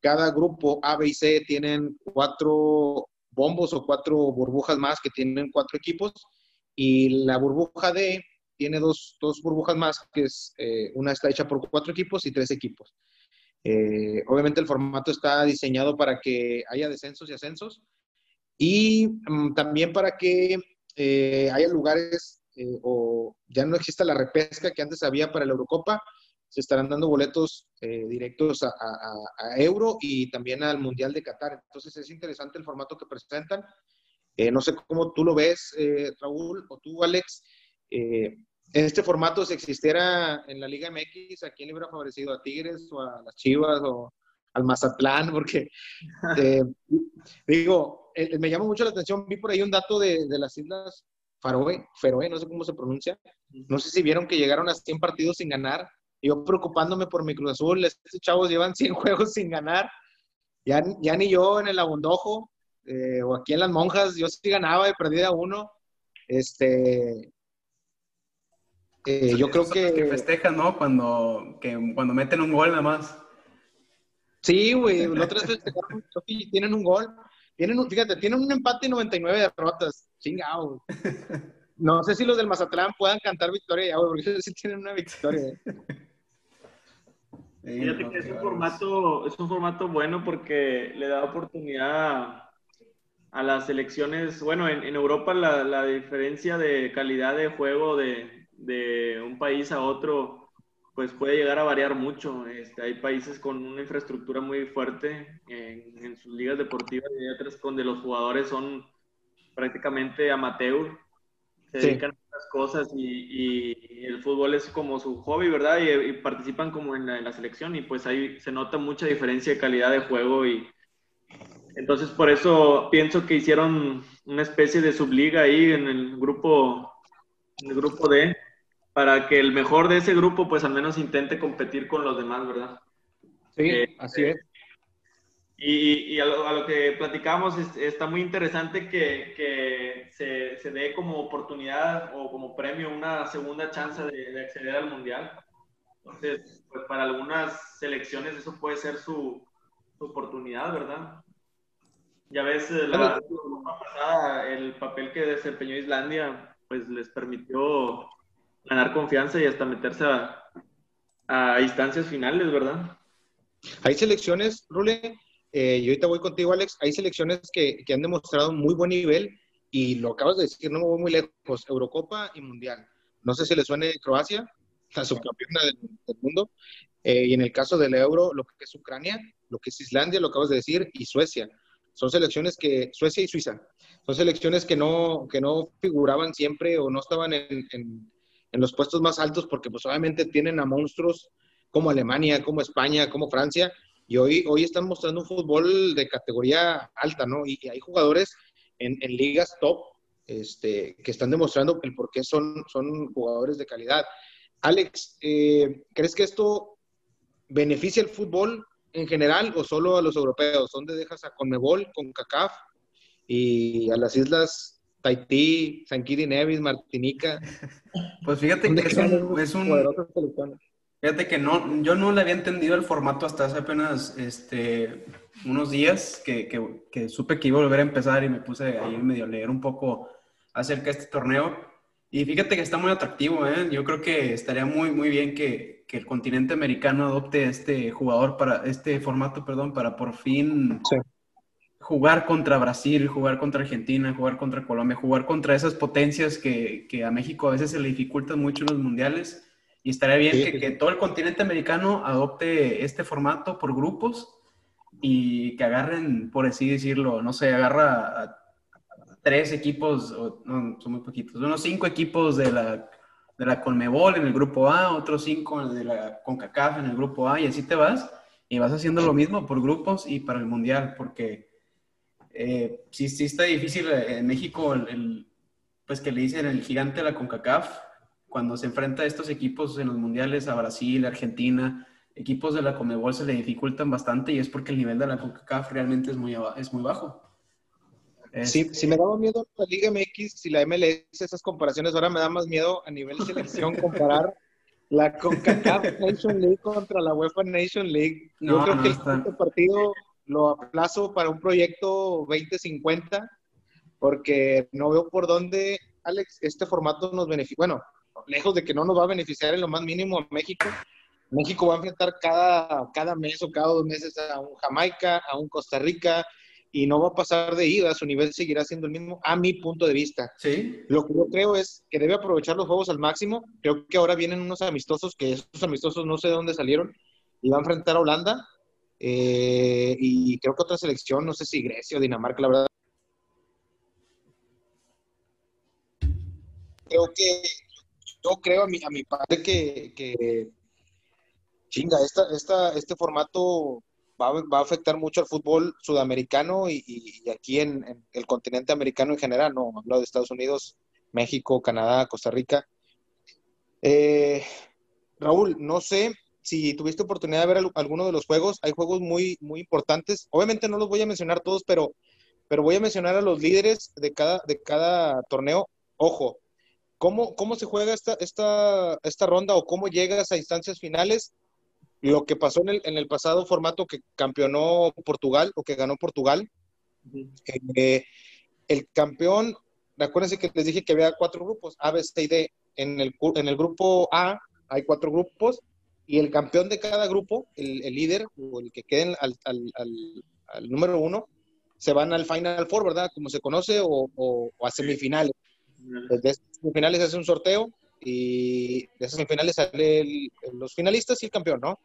cada grupo A, B y C tienen cuatro bombos o cuatro burbujas más que tienen cuatro equipos. Y la burbuja D tiene dos, dos burbujas más, que es eh, una está hecha por cuatro equipos y tres equipos. Eh, obviamente el formato está diseñado para que haya descensos y ascensos y um, también para que eh, haya lugares o ya no exista la repesca que antes había para la Eurocopa, se estarán dando boletos eh, directos a, a, a, Euro y también al Mundial de Qatar. Entonces es interesante el formato que presentan. Eh, no sé cómo tú lo ves, Raúl, o tú, Alex. en este formato, si existiera en la Liga MX, ¿a quién le hubiera favorecido? ¿A Tigres o a las Chivas o al Mazatlán? Porque, digo, me llama mucho la atención, vi por ahí un dato de, de las Islas Faroe, Feroe, no sé cómo se pronuncia. No sé si vieron que llegaron a 100 partidos sin ganar. Yo preocupándome por mi Cruz Azul, estos chavos llevan 100 juegos sin ganar. Ya, ya ni yo en el Abondojo eh, o aquí en las Monjas, yo sí ganaba y perdía uno. Este, eh, yo creo que... que festejan, ¿no? Cuando, que, cuando meten un gol nada más. Sí, güey, los otros festejaron, tienen un gol. Tienen, un, fíjate, tienen un empate y 99 derrotas. Chingado. No sé si los del Mazatlán puedan cantar victoria ya, porque ellos sí tienen una victoria. Fíjate que es un, formato, es un formato bueno porque le da oportunidad a las selecciones. Bueno, en, en Europa la, la, diferencia de calidad de juego de, de, un país a otro pues puede llegar a variar mucho. Este, hay países con una infraestructura muy fuerte en, en sus ligas deportivas y hay otras donde los jugadores son prácticamente amateur, se sí. dedican a otras cosas y, y, el fútbol es como su hobby, ¿verdad? Y, y participan como en la, en la, selección y pues ahí se nota mucha diferencia de calidad de juego y entonces por eso pienso que hicieron una especie de subliga ahí en el grupo, en el grupo D, para que el mejor de ese grupo pues al menos intente competir con los demás, ¿verdad? Sí, eh, así es. Y, y a, lo, a, lo, que platicamos, es, está muy interesante que, que se, se, dé como oportunidad o como premio una segunda chance de, de, acceder al Mundial. Entonces, pues para algunas selecciones eso puede ser su, su oportunidad, ¿verdad? Ya ves, la, la pasada, el papel que desempeñó Islandia, pues les permitió ganar confianza y hasta meterse a, a instancias finales, ¿verdad? Hay selecciones, Rule, eh, y ahorita voy contigo, Alex, hay selecciones que, que, han demostrado muy buen nivel y lo acabas de decir, no me voy muy lejos, Eurocopa y Mundial. No sé si le suene Croacia, la subcampeona del, del mundo, eh, y en el caso del Euro, lo que es Ucrania, lo que es Islandia, lo acabas de decir, y Suecia. Son selecciones que, Suecia y Suiza, son selecciones que no, que no figuraban siempre o no estaban en, en, en los puestos más altos porque pues obviamente tienen a monstruos como Alemania, como España, como Francia, y hoy, hoy están mostrando un fútbol de categoría alta, ¿no? Y, hay jugadores en, en, ligas top este, que están demostrando el por qué son, son jugadores de calidad. Alex, eh, ¿crees que esto beneficia el fútbol en general o solo a los europeos? ¿Dónde dejas a Conmebol, con CACAF y a las islas Tahití, San Kitts y Nevis, Martinica? Pues fíjate que es un, es un, Fíjate que no, yo no le había entendido el formato hasta hace apenas este, unos días que, que, que, supe que iba a volver a empezar y me puse ahí medio a leer un poco acerca de este torneo. Y fíjate que está muy atractivo, ¿eh? Yo creo que estaría muy, muy bien que, que el continente americano adopte este jugador para, este formato, perdón, para por fin jugar contra Brasil, jugar contra Argentina, jugar contra Colombia, jugar contra esas potencias que, que a México a veces se le dificultan mucho en los mundiales y estaría bien que, todo el continente americano adopte este formato por grupos y que agarren, por así decirlo, no sé, agarra a, tres equipos, no, son muy poquitos, unos cinco equipos de la, de la Conmebol en el grupo A, otros cinco de la CONCACAF en el grupo A, y así te vas, y vas haciendo lo mismo por grupos y para el Mundial, porque eh, sí, sí está difícil en México, el, pues que le dicen el gigante de la CONCACAF, cuando se enfrenta a estos equipos en los mundiales, a Brasil, Argentina, equipos de la Comebol se le dificultan bastante y es porque el nivel de la CONCACAF realmente es muy, es muy bajo. Sí, si me daba miedo la Liga MX y la MLS, esas comparaciones, ahora me da más miedo a nivel selección comparar la CONCACAF Nation League contra la UEFA Nation League. Yo creo que este partido lo aplazo para un proyecto 2050 porque no veo por dónde, Alex, este formato nos beneficia. Bueno, lejos de que no nos va a beneficiar en lo más mínimo a México. México va a enfrentar cada, cada mes o cada dos meses a un Jamaica, a un Costa Rica, y no va a pasar de ida, su nivel seguirá siendo el mismo, a mi punto de vista. ¿Sí? Lo que yo creo es que debe aprovechar los juegos al máximo. Creo que ahora vienen unos amistosos, que esos amistosos no sé de dónde salieron, y va a enfrentar a Holanda, eh, y creo que otra selección, no sé si Grecia o Dinamarca, la verdad. Creo que yo creo a mi, a mi padre que, chinga, esta, esta, este formato va, va, a afectar mucho al fútbol sudamericano y, aquí en, el continente americano en general, no hablo de Estados Unidos, México, Canadá, Costa Rica. Eh, Raúl, no sé si tuviste oportunidad de ver alguno de los juegos, hay juegos muy, muy importantes. Obviamente no los voy a mencionar todos, pero, pero voy a mencionar a los líderes de cada, de cada torneo. Ojo, ¿Cómo, cómo se juega esta, esta, esta ronda o cómo llegas a instancias finales? Lo que pasó en el, en el pasado formato que campeonó Portugal o que ganó Portugal. Eh, el campeón, acuérdense que les dije que había cuatro grupos, A, B, C y D. En el, en el grupo A hay cuatro grupos y el campeón de cada grupo, el, el líder o el que quede al, al, al, número uno, se van al Final Four, ¿verdad? Como se conoce, o, o, a semifinales. Desde semifinales se hace un sorteo y de esas semifinales salen los finalistas y el campeón, ¿no?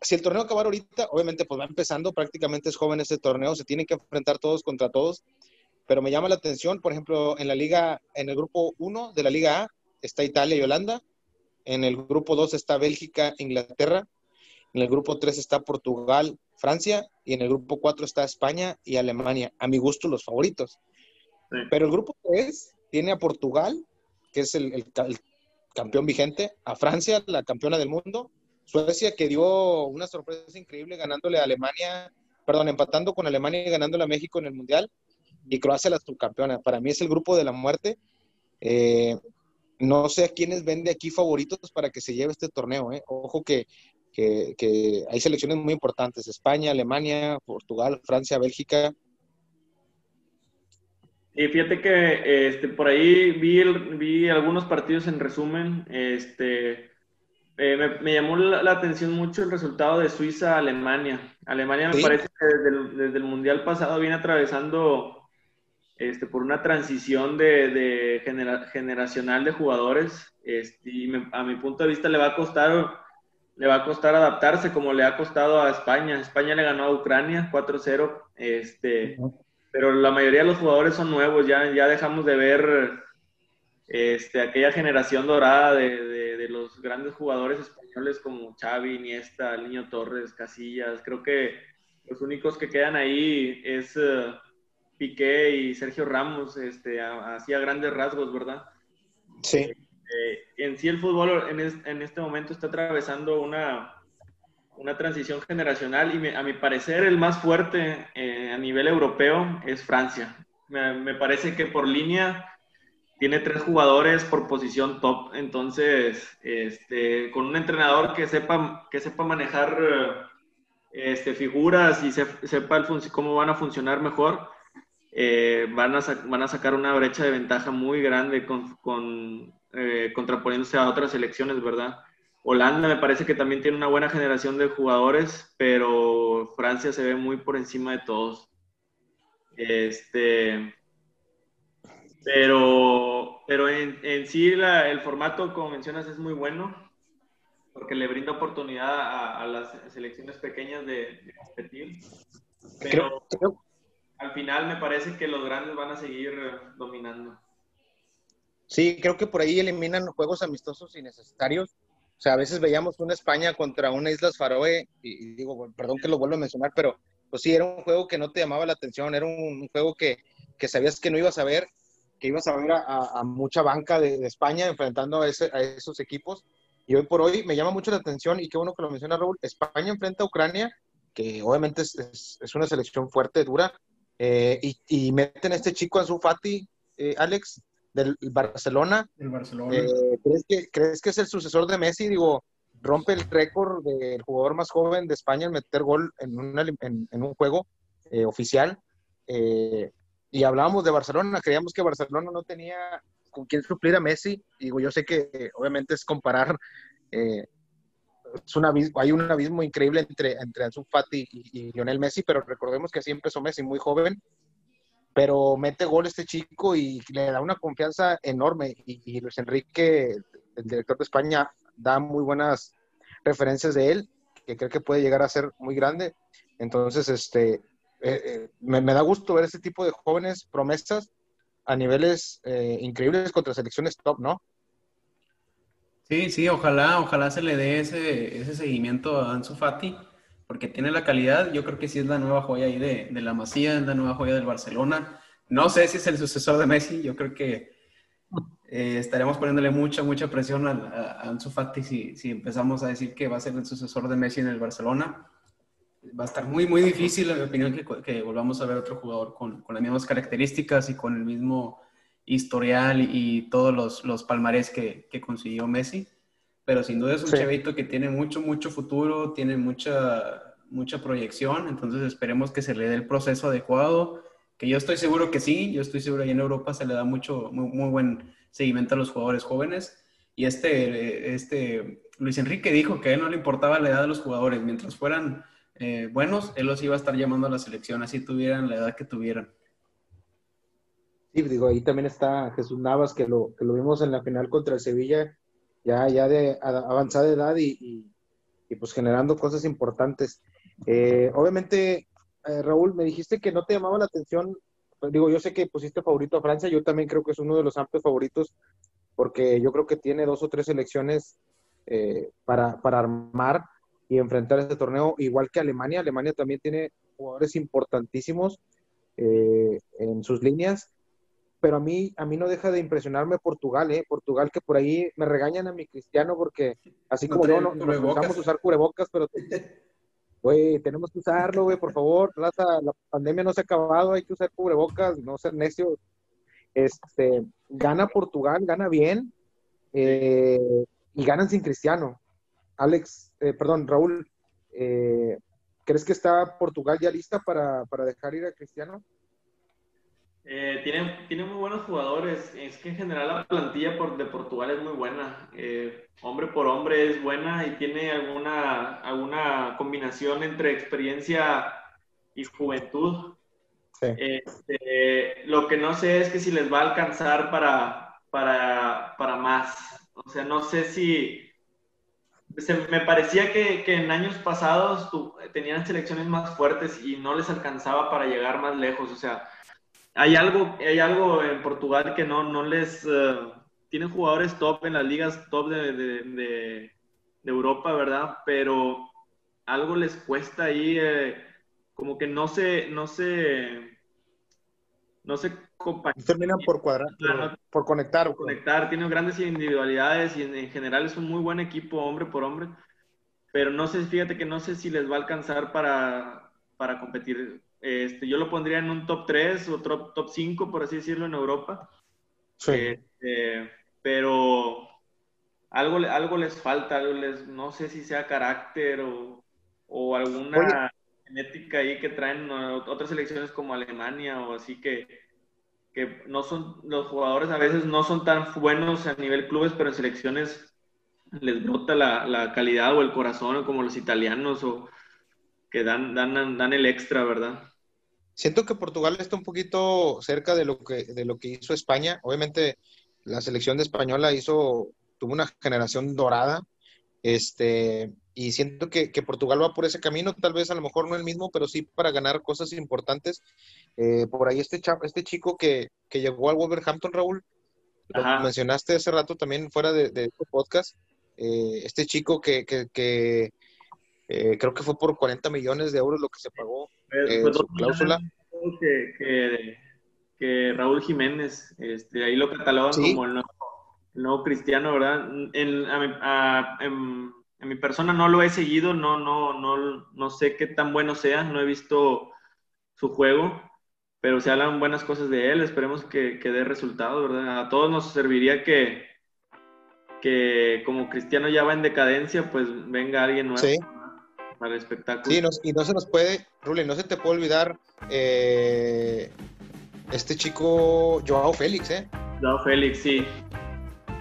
Si el torneo acabara ahorita, obviamente pues va empezando, prácticamente es joven este torneo, se tienen que enfrentar todos contra todos, pero me llama la atención, por ejemplo, en la liga, en el grupo 1 de la Liga A está Italia y Holanda, en el grupo 2 está Bélgica, Inglaterra, en el grupo 3 está Portugal, Francia, y en el grupo 4 está España y Alemania. A mi gusto, los favoritos. Pero el grupo 3 tiene a Portugal, que es el, campeón vigente, a Francia, la campeona del mundo, Suecia, que dio una sorpresa increíble ganándole a Alemania, perdón, empatando con Alemania y ganándole a México en el Mundial, y Croacia la subcampeona. Para mí es el grupo de la muerte. Eh, no sé a quiénes vende aquí favoritos para que se lleve este torneo. Eh. Ojo que, que hay selecciones muy importantes, España, Alemania, Portugal, Francia, Bélgica, y fíjate que este, por ahí vi, vi algunos partidos en resumen. Este, eh, me, llamó la, atención mucho el resultado de Suiza-Alemania. Alemania me parece que desde el, Mundial pasado viene atravesando este, por una transición de, de generacional de jugadores. Este, y a mi punto de vista le va a costar le va a costar adaptarse como le ha costado a España. España le ganó a Ucrania 4-0, este, pero la mayoría de los jugadores son nuevos, ya, ya dejamos de ver este, aquella generación dorada de, de, los grandes jugadores españoles como Xavi, Iniesta, Niño Torres, Casillas. Creo que los únicos que quedan ahí es uh, Piqué y Sergio Ramos, este, así a grandes rasgos, ¿verdad? Sí. Eh, en sí el fútbol en, este momento está atravesando una, una transición generacional y a mi parecer el más fuerte eh, a nivel europeo es Francia. Me, parece que por línea tiene tres jugadores por posición top, entonces este, con un entrenador que sepa, que sepa manejar este, figuras y sepa cómo van a funcionar mejor, eh, van, a sacar una brecha de ventaja muy grande con, con eh, contraponiéndose a otras selecciones, ¿verdad? Holanda me parece que también tiene una buena generación de jugadores, pero Francia se ve muy por encima de todos. Este, pero, pero en, en sí el formato, como mencionas, es muy bueno porque le brinda oportunidad a, las selecciones pequeñas de, competir. Pero al final me parece que los grandes van a seguir dominando. Sí, creo que por ahí eliminan juegos amistosos innecesarios. O sea, a veces veíamos una España contra una Islas Faroe, y, digo, perdón que lo vuelvo a mencionar, pero pues sí, era un juego que no te llamaba la atención, era un, juego que, que, sabías que no ibas a ver, que ibas a ver a, mucha banca de, España enfrentando a, ese, a, esos equipos. Y hoy por hoy me llama mucho la atención, y qué bueno que lo menciona Raúl, España enfrenta a Ucrania, que obviamente es, es, una selección fuerte, dura, eh, y, y, meten a este chico a su Fati, eh, Alex, del Barcelona. Eh, ¿crees, que, ¿Crees que es el sucesor de Messi? Digo, rompe el récord del jugador más joven de España en meter gol en, en, un juego eh, oficial. Eh, y hablábamos de Barcelona, creíamos que Barcelona no tenía con quién suplir a Messi. Digo, yo sé que obviamente es comparar, es un hay un abismo increíble entre, entre Ansu Fati y, y Lionel Messi, pero recordemos que así empezó Messi muy joven pero mete gol este chico y le da una confianza enorme. Y, Luis Enrique, el director de España, da muy buenas referencias de él, que cree que puede llegar a ser muy grande. Entonces, este, eh, eh, me, da gusto ver este tipo de jóvenes promesas a niveles eh, increíbles contra selecciones top, ¿no? Sí, sí, ojalá, ojalá se le dé ese, ese seguimiento a Ansu Fati porque tiene la calidad. Yo creo que sí es la nueva joya ahí de, de la Masía, es la nueva joya del Barcelona. No sé si es el sucesor de Messi, yo creo que eh, estaremos poniéndole mucha, mucha presión a, a, Ansu Fati si, si, empezamos a decir que va a ser el sucesor de Messi en el Barcelona. Va a estar muy, muy difícil, en mi opinión, que, que volvamos a ver otro jugador con, con, las mismas características y con el mismo historial y, todos los, los palmarés que, que consiguió Messi pero sin duda es un chavito que tiene mucho, mucho futuro, tiene mucha, mucha proyección, entonces esperemos que se le dé el proceso adecuado, que yo estoy seguro que sí, yo estoy seguro que en Europa se le da mucho, muy, buen seguimiento a los jugadores jóvenes, y este, este Luis Enrique dijo que a él no le importaba la edad de los jugadores, mientras fueran eh, buenos, él los iba a estar llamando a la selección, así tuvieran la edad que tuvieran. Sí, digo, ahí también está Jesús Navas, que lo, que lo vimos en la final contra el Sevilla, ya, ya de avanzada edad y, y, pues generando cosas importantes. Eh, obviamente, eh, Raúl, me dijiste que no te llamaba la atención, pues, digo, yo sé que pusiste favorito a Francia, yo también creo que es uno de los amplios favoritos, porque yo creo que tiene dos o tres selecciones eh, para, para armar y enfrentar este torneo, igual que Alemania. Alemania también tiene jugadores importantísimos en sus líneas pero a mí, a mí no deja de impresionarme Portugal, ¿eh? Portugal que por ahí me regañan a mi cristiano porque así como no, no, nos a usar cubrebocas, pero güey, tenemos que usarlo, güey, por favor, la, la, pandemia no se ha acabado, hay que usar cubrebocas, no ser necio. Este, gana Portugal, gana bien, eh, y ganan sin Cristiano. Alex, eh, perdón, Raúl, eh, ¿crees que está Portugal ya lista para, para dejar ir a Cristiano? Eh, tiene, muy buenos jugadores. Es que en general la plantilla por, de Portugal es muy buena. Eh, hombre por hombre es buena y tiene alguna, alguna combinación entre experiencia y juventud. Este, lo que no sé es que si les va a alcanzar para, para, para más. O sea, no sé si, me parecía que, que, en años pasados tenían selecciones más fuertes y no les alcanzaba para llegar más lejos. O sea, hay algo, hay algo en Portugal que no, no les... Eh, tienen jugadores top en las ligas top de, de, de, Europa, ¿verdad? Pero algo les cuesta ahí, eh, como que no se, no se, no se Terminan por cuadrar, por, conectar. conectar, tiene grandes individualidades y en, general es un muy buen equipo hombre por hombre, pero no sé, fíjate que no sé si les va a alcanzar para, para competir. Este, yo lo pondría en un top 3 o top, top 5, por así decirlo, en Europa. Sí. Este, pero algo, algo les falta, algo les, no sé si sea carácter o, o alguna genética ahí que traen otras selecciones como Alemania o así que que no son, los jugadores a veces no son tan buenos a nivel clubes, pero en selecciones les brota la, la calidad o el corazón, como los italianos, o que dan, dan, dan el extra, ¿verdad? Siento que Portugal está un poquito cerca de lo que, de lo que hizo España. Obviamente, la selección de española hizo, tuvo una generación dorada, este, y siento que, que, Portugal va por ese camino, tal vez a lo mejor no el mismo, pero sí para ganar cosas importantes. Eh, por ahí este, este chico que, que, llegó al Wolverhampton, Raúl, lo mencionaste hace rato también fuera de, de este podcast, eh, este chico que, que eh, creo que fue por 40 millones de euros lo que se pagó su cláusula. Que, que, Raúl Jiménez, este, ahí lo catalogan como el nuevo, cristiano, ¿verdad? En, a, en, en mi persona no lo he seguido, no, no, no, no sé qué tan bueno sea, no he visto su juego, pero se hablan buenas cosas de él, esperemos que, que dé resultado, ¿verdad? A todos nos serviría que, que como Cristiano ya va en decadencia, pues venga alguien nuevo para el espectáculo. Sí, y no se nos puede, Rule, no se te puede olvidar eh, este chico Joao Félix, ¿eh? Joao Félix, sí.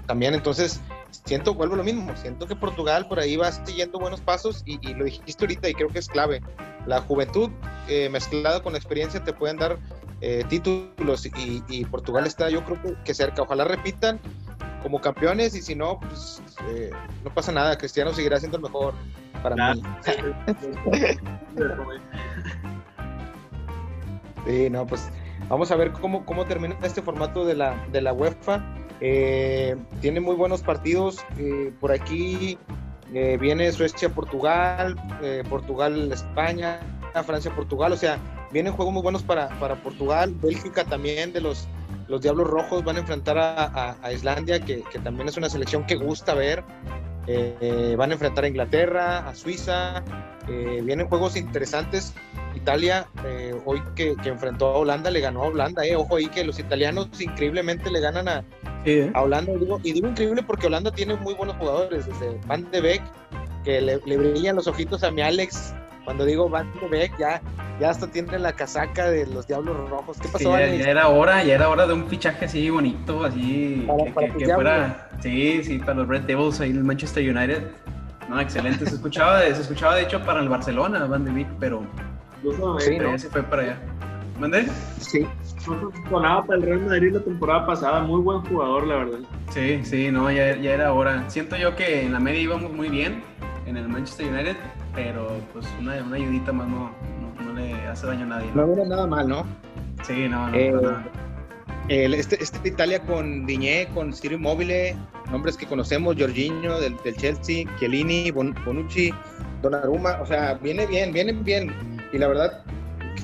También, entonces, siento, vuelvo lo mismo, siento que Portugal por ahí va siguiendo buenos pasos y, lo dijiste ahorita y creo que es clave. La juventud eh, mezclada con la experiencia te pueden dar eh, títulos y, Portugal está yo creo que, cerca. Ojalá repitan como campeones y si no, pues eh, no pasa nada. Cristiano seguirá siendo el mejor para mí. sí, no, pues vamos a ver cómo, cómo termina este formato de la, de la UEFA eh, tiene muy buenos partidos. Eh, por aquí eh, viene Suecia-Portugal, Portugal-España, Francia-Portugal. O sea, vienen juegos muy buenos para, para, Portugal. Bélgica también, de los, los Diablos Rojos, van a enfrentar a, Islandia, que, que, también es una selección que gusta ver. van a enfrentar a Inglaterra, a Suiza. vienen juegos interesantes. Italia, hoy que, que, enfrentó a Holanda, le ganó a Holanda. Ojo ahí que los italianos increíblemente le ganan a, ¿eh? A Holanda, digo, y digo increíble porque Holanda tiene muy buenos jugadores, desde Van de Beek, que le, brillan los ojitos a mi Alex. Cuando digo Van de Beek, ya, ya hasta tiene la casaca de los Diablos Rojos. ¿Qué pasó, ya, era hora, ya era hora de un fichaje así bonito, así que, fuera, sí, sí, para los Red Devils ahí en el Manchester United. No, excelente. Se escuchaba, se escuchaba de hecho para el Barcelona, Van de Beek, pero, sí, ya se fue para allá. ¿Mandé? Sí. Sonaba para el Real Madrid la temporada pasada, muy buen jugador, la verdad. Sí, sí, no, ya, ya era hora. Siento yo que en la media íbamos muy bien en el Manchester United, pero pues una, una ayudita más no, no, le hace daño a nadie. No, era nada mal, ¿no? Sí, no, no, eh, nada. El, este, este Italia con Diñé, con Ciro Immobile, nombres que conocemos, Jorginho del, del Chelsea, Chiellini, Bonucci, Donnarumma, o sea, viene bien, viene bien. Y la verdad,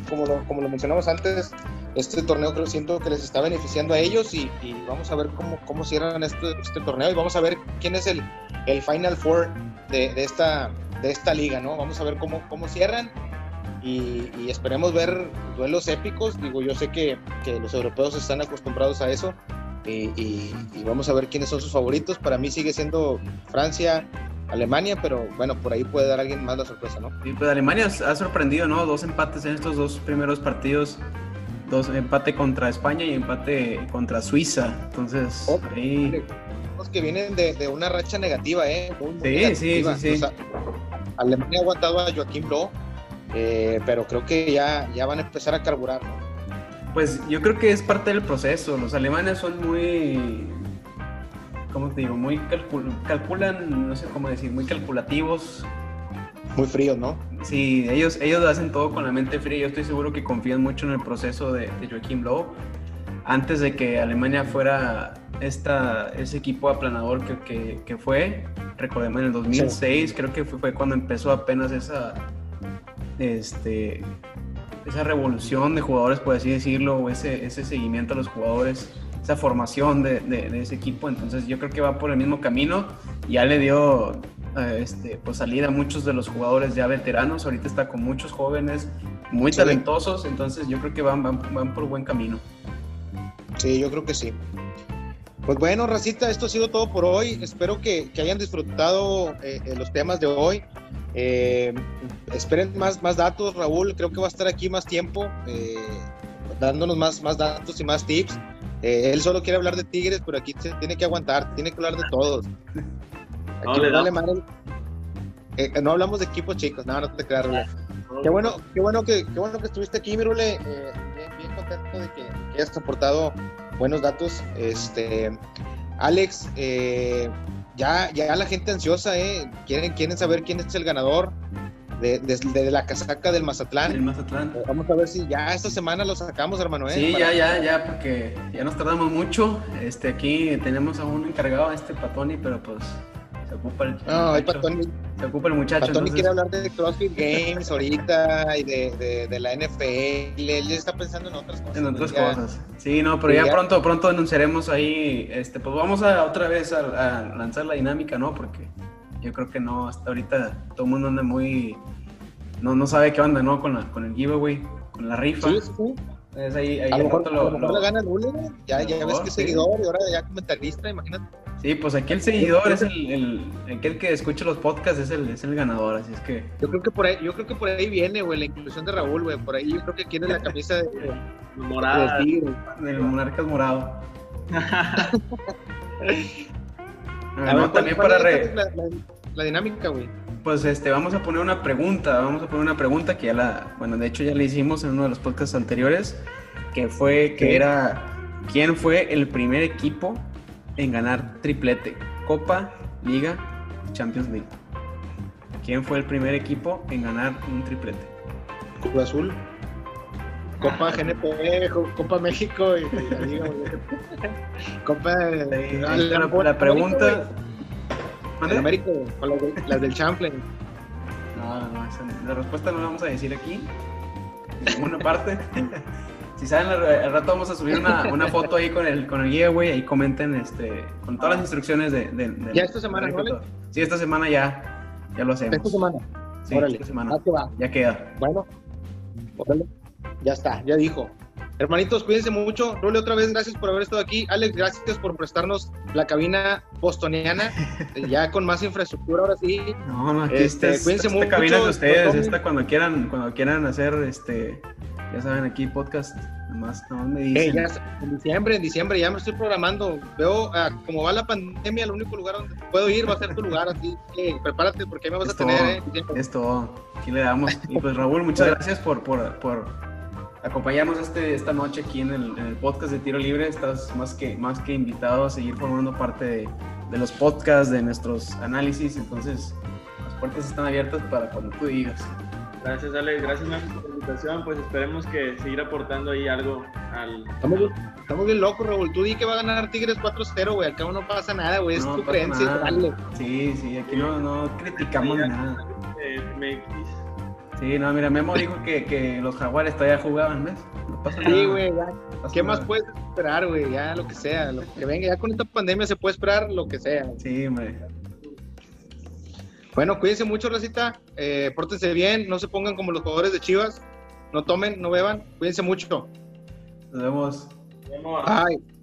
como lo, como lo mencionamos antes, este torneo creo siento que les está beneficiando a ellos y, vamos a ver cómo, cómo cierran este, este, torneo y vamos a ver quién es el, el Final Four de, de, esta, de esta liga, ¿no? Vamos a ver cómo, cómo cierran y, esperemos ver duelos épicos. Digo, yo sé que, que los europeos están acostumbrados a eso y, y, vamos a ver quiénes son sus favoritos. Para mí sigue siendo Francia, Alemania, pero bueno, por ahí puede dar alguien más la sorpresa, ¿no? Sí, pues Alemania ha sorprendido, ¿no? Dos empates en estos dos primeros partidos. Dos, empate contra España y empate contra Suiza. Entonces, ahí... Los que vienen de, una racha negativa, ¿eh? sí, sí, sí, Alemania ha aguantado a Joaquín Blow, eh, pero creo que ya, ya van a empezar a carburar, ¿no? Pues yo creo que es parte del proceso. Los alemanes son muy ¿cómo te digo? Muy calculan, no sé cómo decir, muy calculativos. Muy fríos, ¿no? Sí, ellos, ellos hacen todo con la mente fría. Yo estoy seguro que confían mucho en el proceso de, de Joachim Lowe. Antes de que Alemania fuera esta, ese equipo aplanador que, que, fue, recordemos en el 2006, creo que fue, fue, cuando empezó apenas esa, este, esa revolución de jugadores, por así decirlo, o ese, ese seguimiento a los jugadores, esa formación de, de, ese equipo. Entonces yo creo que va por el mismo camino. Ya le dio este, pues salida a muchos de los jugadores ya veteranos. Ahorita está con muchos jóvenes muy talentosos. Entonces yo creo que van, van, van por buen camino. Sí, yo creo que sí. Pues bueno, Racita, esto ha sido todo por hoy. Espero que, hayan disfrutado eh, eh, los temas de hoy. Eh, esperen más, más datos, Raúl. Creo que va a estar aquí más tiempo, dándonos más, más datos y más tips. él solo quiere hablar de Tigres, pero aquí se tiene que aguantar, tiene que hablar de todos. No, no hablamos de equipos chicos, no, no te creas, Rule. Qué bueno, qué bueno que, qué bueno que estuviste aquí, Mirule. bien, bien contento de que, que hayas aportado buenos datos. Este, Alex, eh, ya, ya la gente ansiosa, ¿eh? Quieren, quieren saber quién es el ganador de, de, la casaca del Mazatlán. Eh, vamos a ver si ya esta semana lo sacamos, hermano. ¿eh? Sí, ya, ya, ya, porque ya nos tardamos mucho. Este, aquí tenemos a un encargado, este Patoni, pero pues se ocupa el. No, hay Patoni se ocupa el muchacho. Tony quiere hablar de CrossFit Games ahorita y de, de, la NFL. Él está pensando en otras cosas. En otras cosas. Sí, no, pero ya, pronto, pronto anunciaremos ahí. Este, pues vamos a otra vez a, lanzar la dinámica, ¿no? Porque yo creo que no, hasta ahorita todo el mundo anda muy. No, no sabe qué onda, ¿no? Con, la, con el giveaway, con la rifa. Sí, sí. Es ahí, ahí a lo mejor, lo, lo, gana el ya, ya ves que es seguidor y ahora ya comentarista, imagínate. Sí, pues aquí el seguidor es el, el, aquel que escucha los podcasts es el, es el ganador, así es que. Yo creo que por ahí, yo creo que por ahí viene, güey, la inclusión de Raúl, güey. Por ahí yo creo que quiere la camisa de, morada, del Monarcas morado. no, también para re... la, dinámica, güey. Pues este, vamos a poner una pregunta, vamos a poner una pregunta que ya la, bueno, de hecho ya la hicimos en uno de los podcasts anteriores, que fue, que era, ¿quién fue el primer equipo en ganar triplete, Copa, Liga, Champions League. ¿Quién fue el primer equipo en ganar un triplete? Cruz Azul. Copa GNP, Copa México y, la Liga. Copa de, la, pregunta. ¿De América, con las, del Champlain. No, no, la respuesta no la vamos a decir aquí. En ninguna parte. Si saben, al rato vamos a subir una, una foto ahí con el, con el giveaway. Ahí comenten este, con todas las instrucciones de. de, ya esta semana, ¿no? Sí, esta semana ya, ya lo hacemos. Esta semana. Sí, esta semana. Ya queda. Bueno, ya está, ya dijo. Hermanitos, cuídense mucho. Rule, otra vez, gracias por haber estado aquí. Alex, gracias por prestarnos la cabina bostoniana, ya con más infraestructura ahora sí. No, no, aquí este, cuídense esta mucho. cabina de ustedes, esta cuando quieran, cuando quieran hacer este ya saben, aquí podcast, nomás, nomás me dicen. en diciembre, en diciembre ya me estoy programando. Veo uh, como va la pandemia, el único lugar donde puedo ir va a ser tu lugar, así que prepárate porque me vas a tener. Eh, Esto, aquí le damos. Y pues Raúl, muchas gracias por, por, por acompañarnos este, esta noche aquí en el, en el, podcast de Tiro Libre. Estás más que, más que invitado a seguir formando parte de, de los podcasts, de nuestros análisis. Entonces, las puertas están abiertas para cuando tú digas. Gracias, Alex. Gracias, por la invitación. Pues esperemos que seguir aportando ahí algo al. Estamos, estamos bien locos, Raúl. Tú di que va a ganar Tigres 4-0, güey. Al cabo no pasa nada, güey. Es tu creencia. Dale. Sí, sí, aquí no, no criticamos nada. Sí, no, mira, Memo dijo que, que los jaguares todavía jugaban, ¿ves? No pasa nada. Sí, güey, ya. ¿Qué más puedes esperar, güey? Ya lo que sea, lo que venga. Ya con esta pandemia se puede esperar lo que sea. Sí, hombre. Bueno, cuídense mucho, Racita. Eh, pórtense bien, no se pongan como los jugadores de Chivas. No tomen, no beban. Cuídense mucho. Nos vemos. Nos vemos. Bye.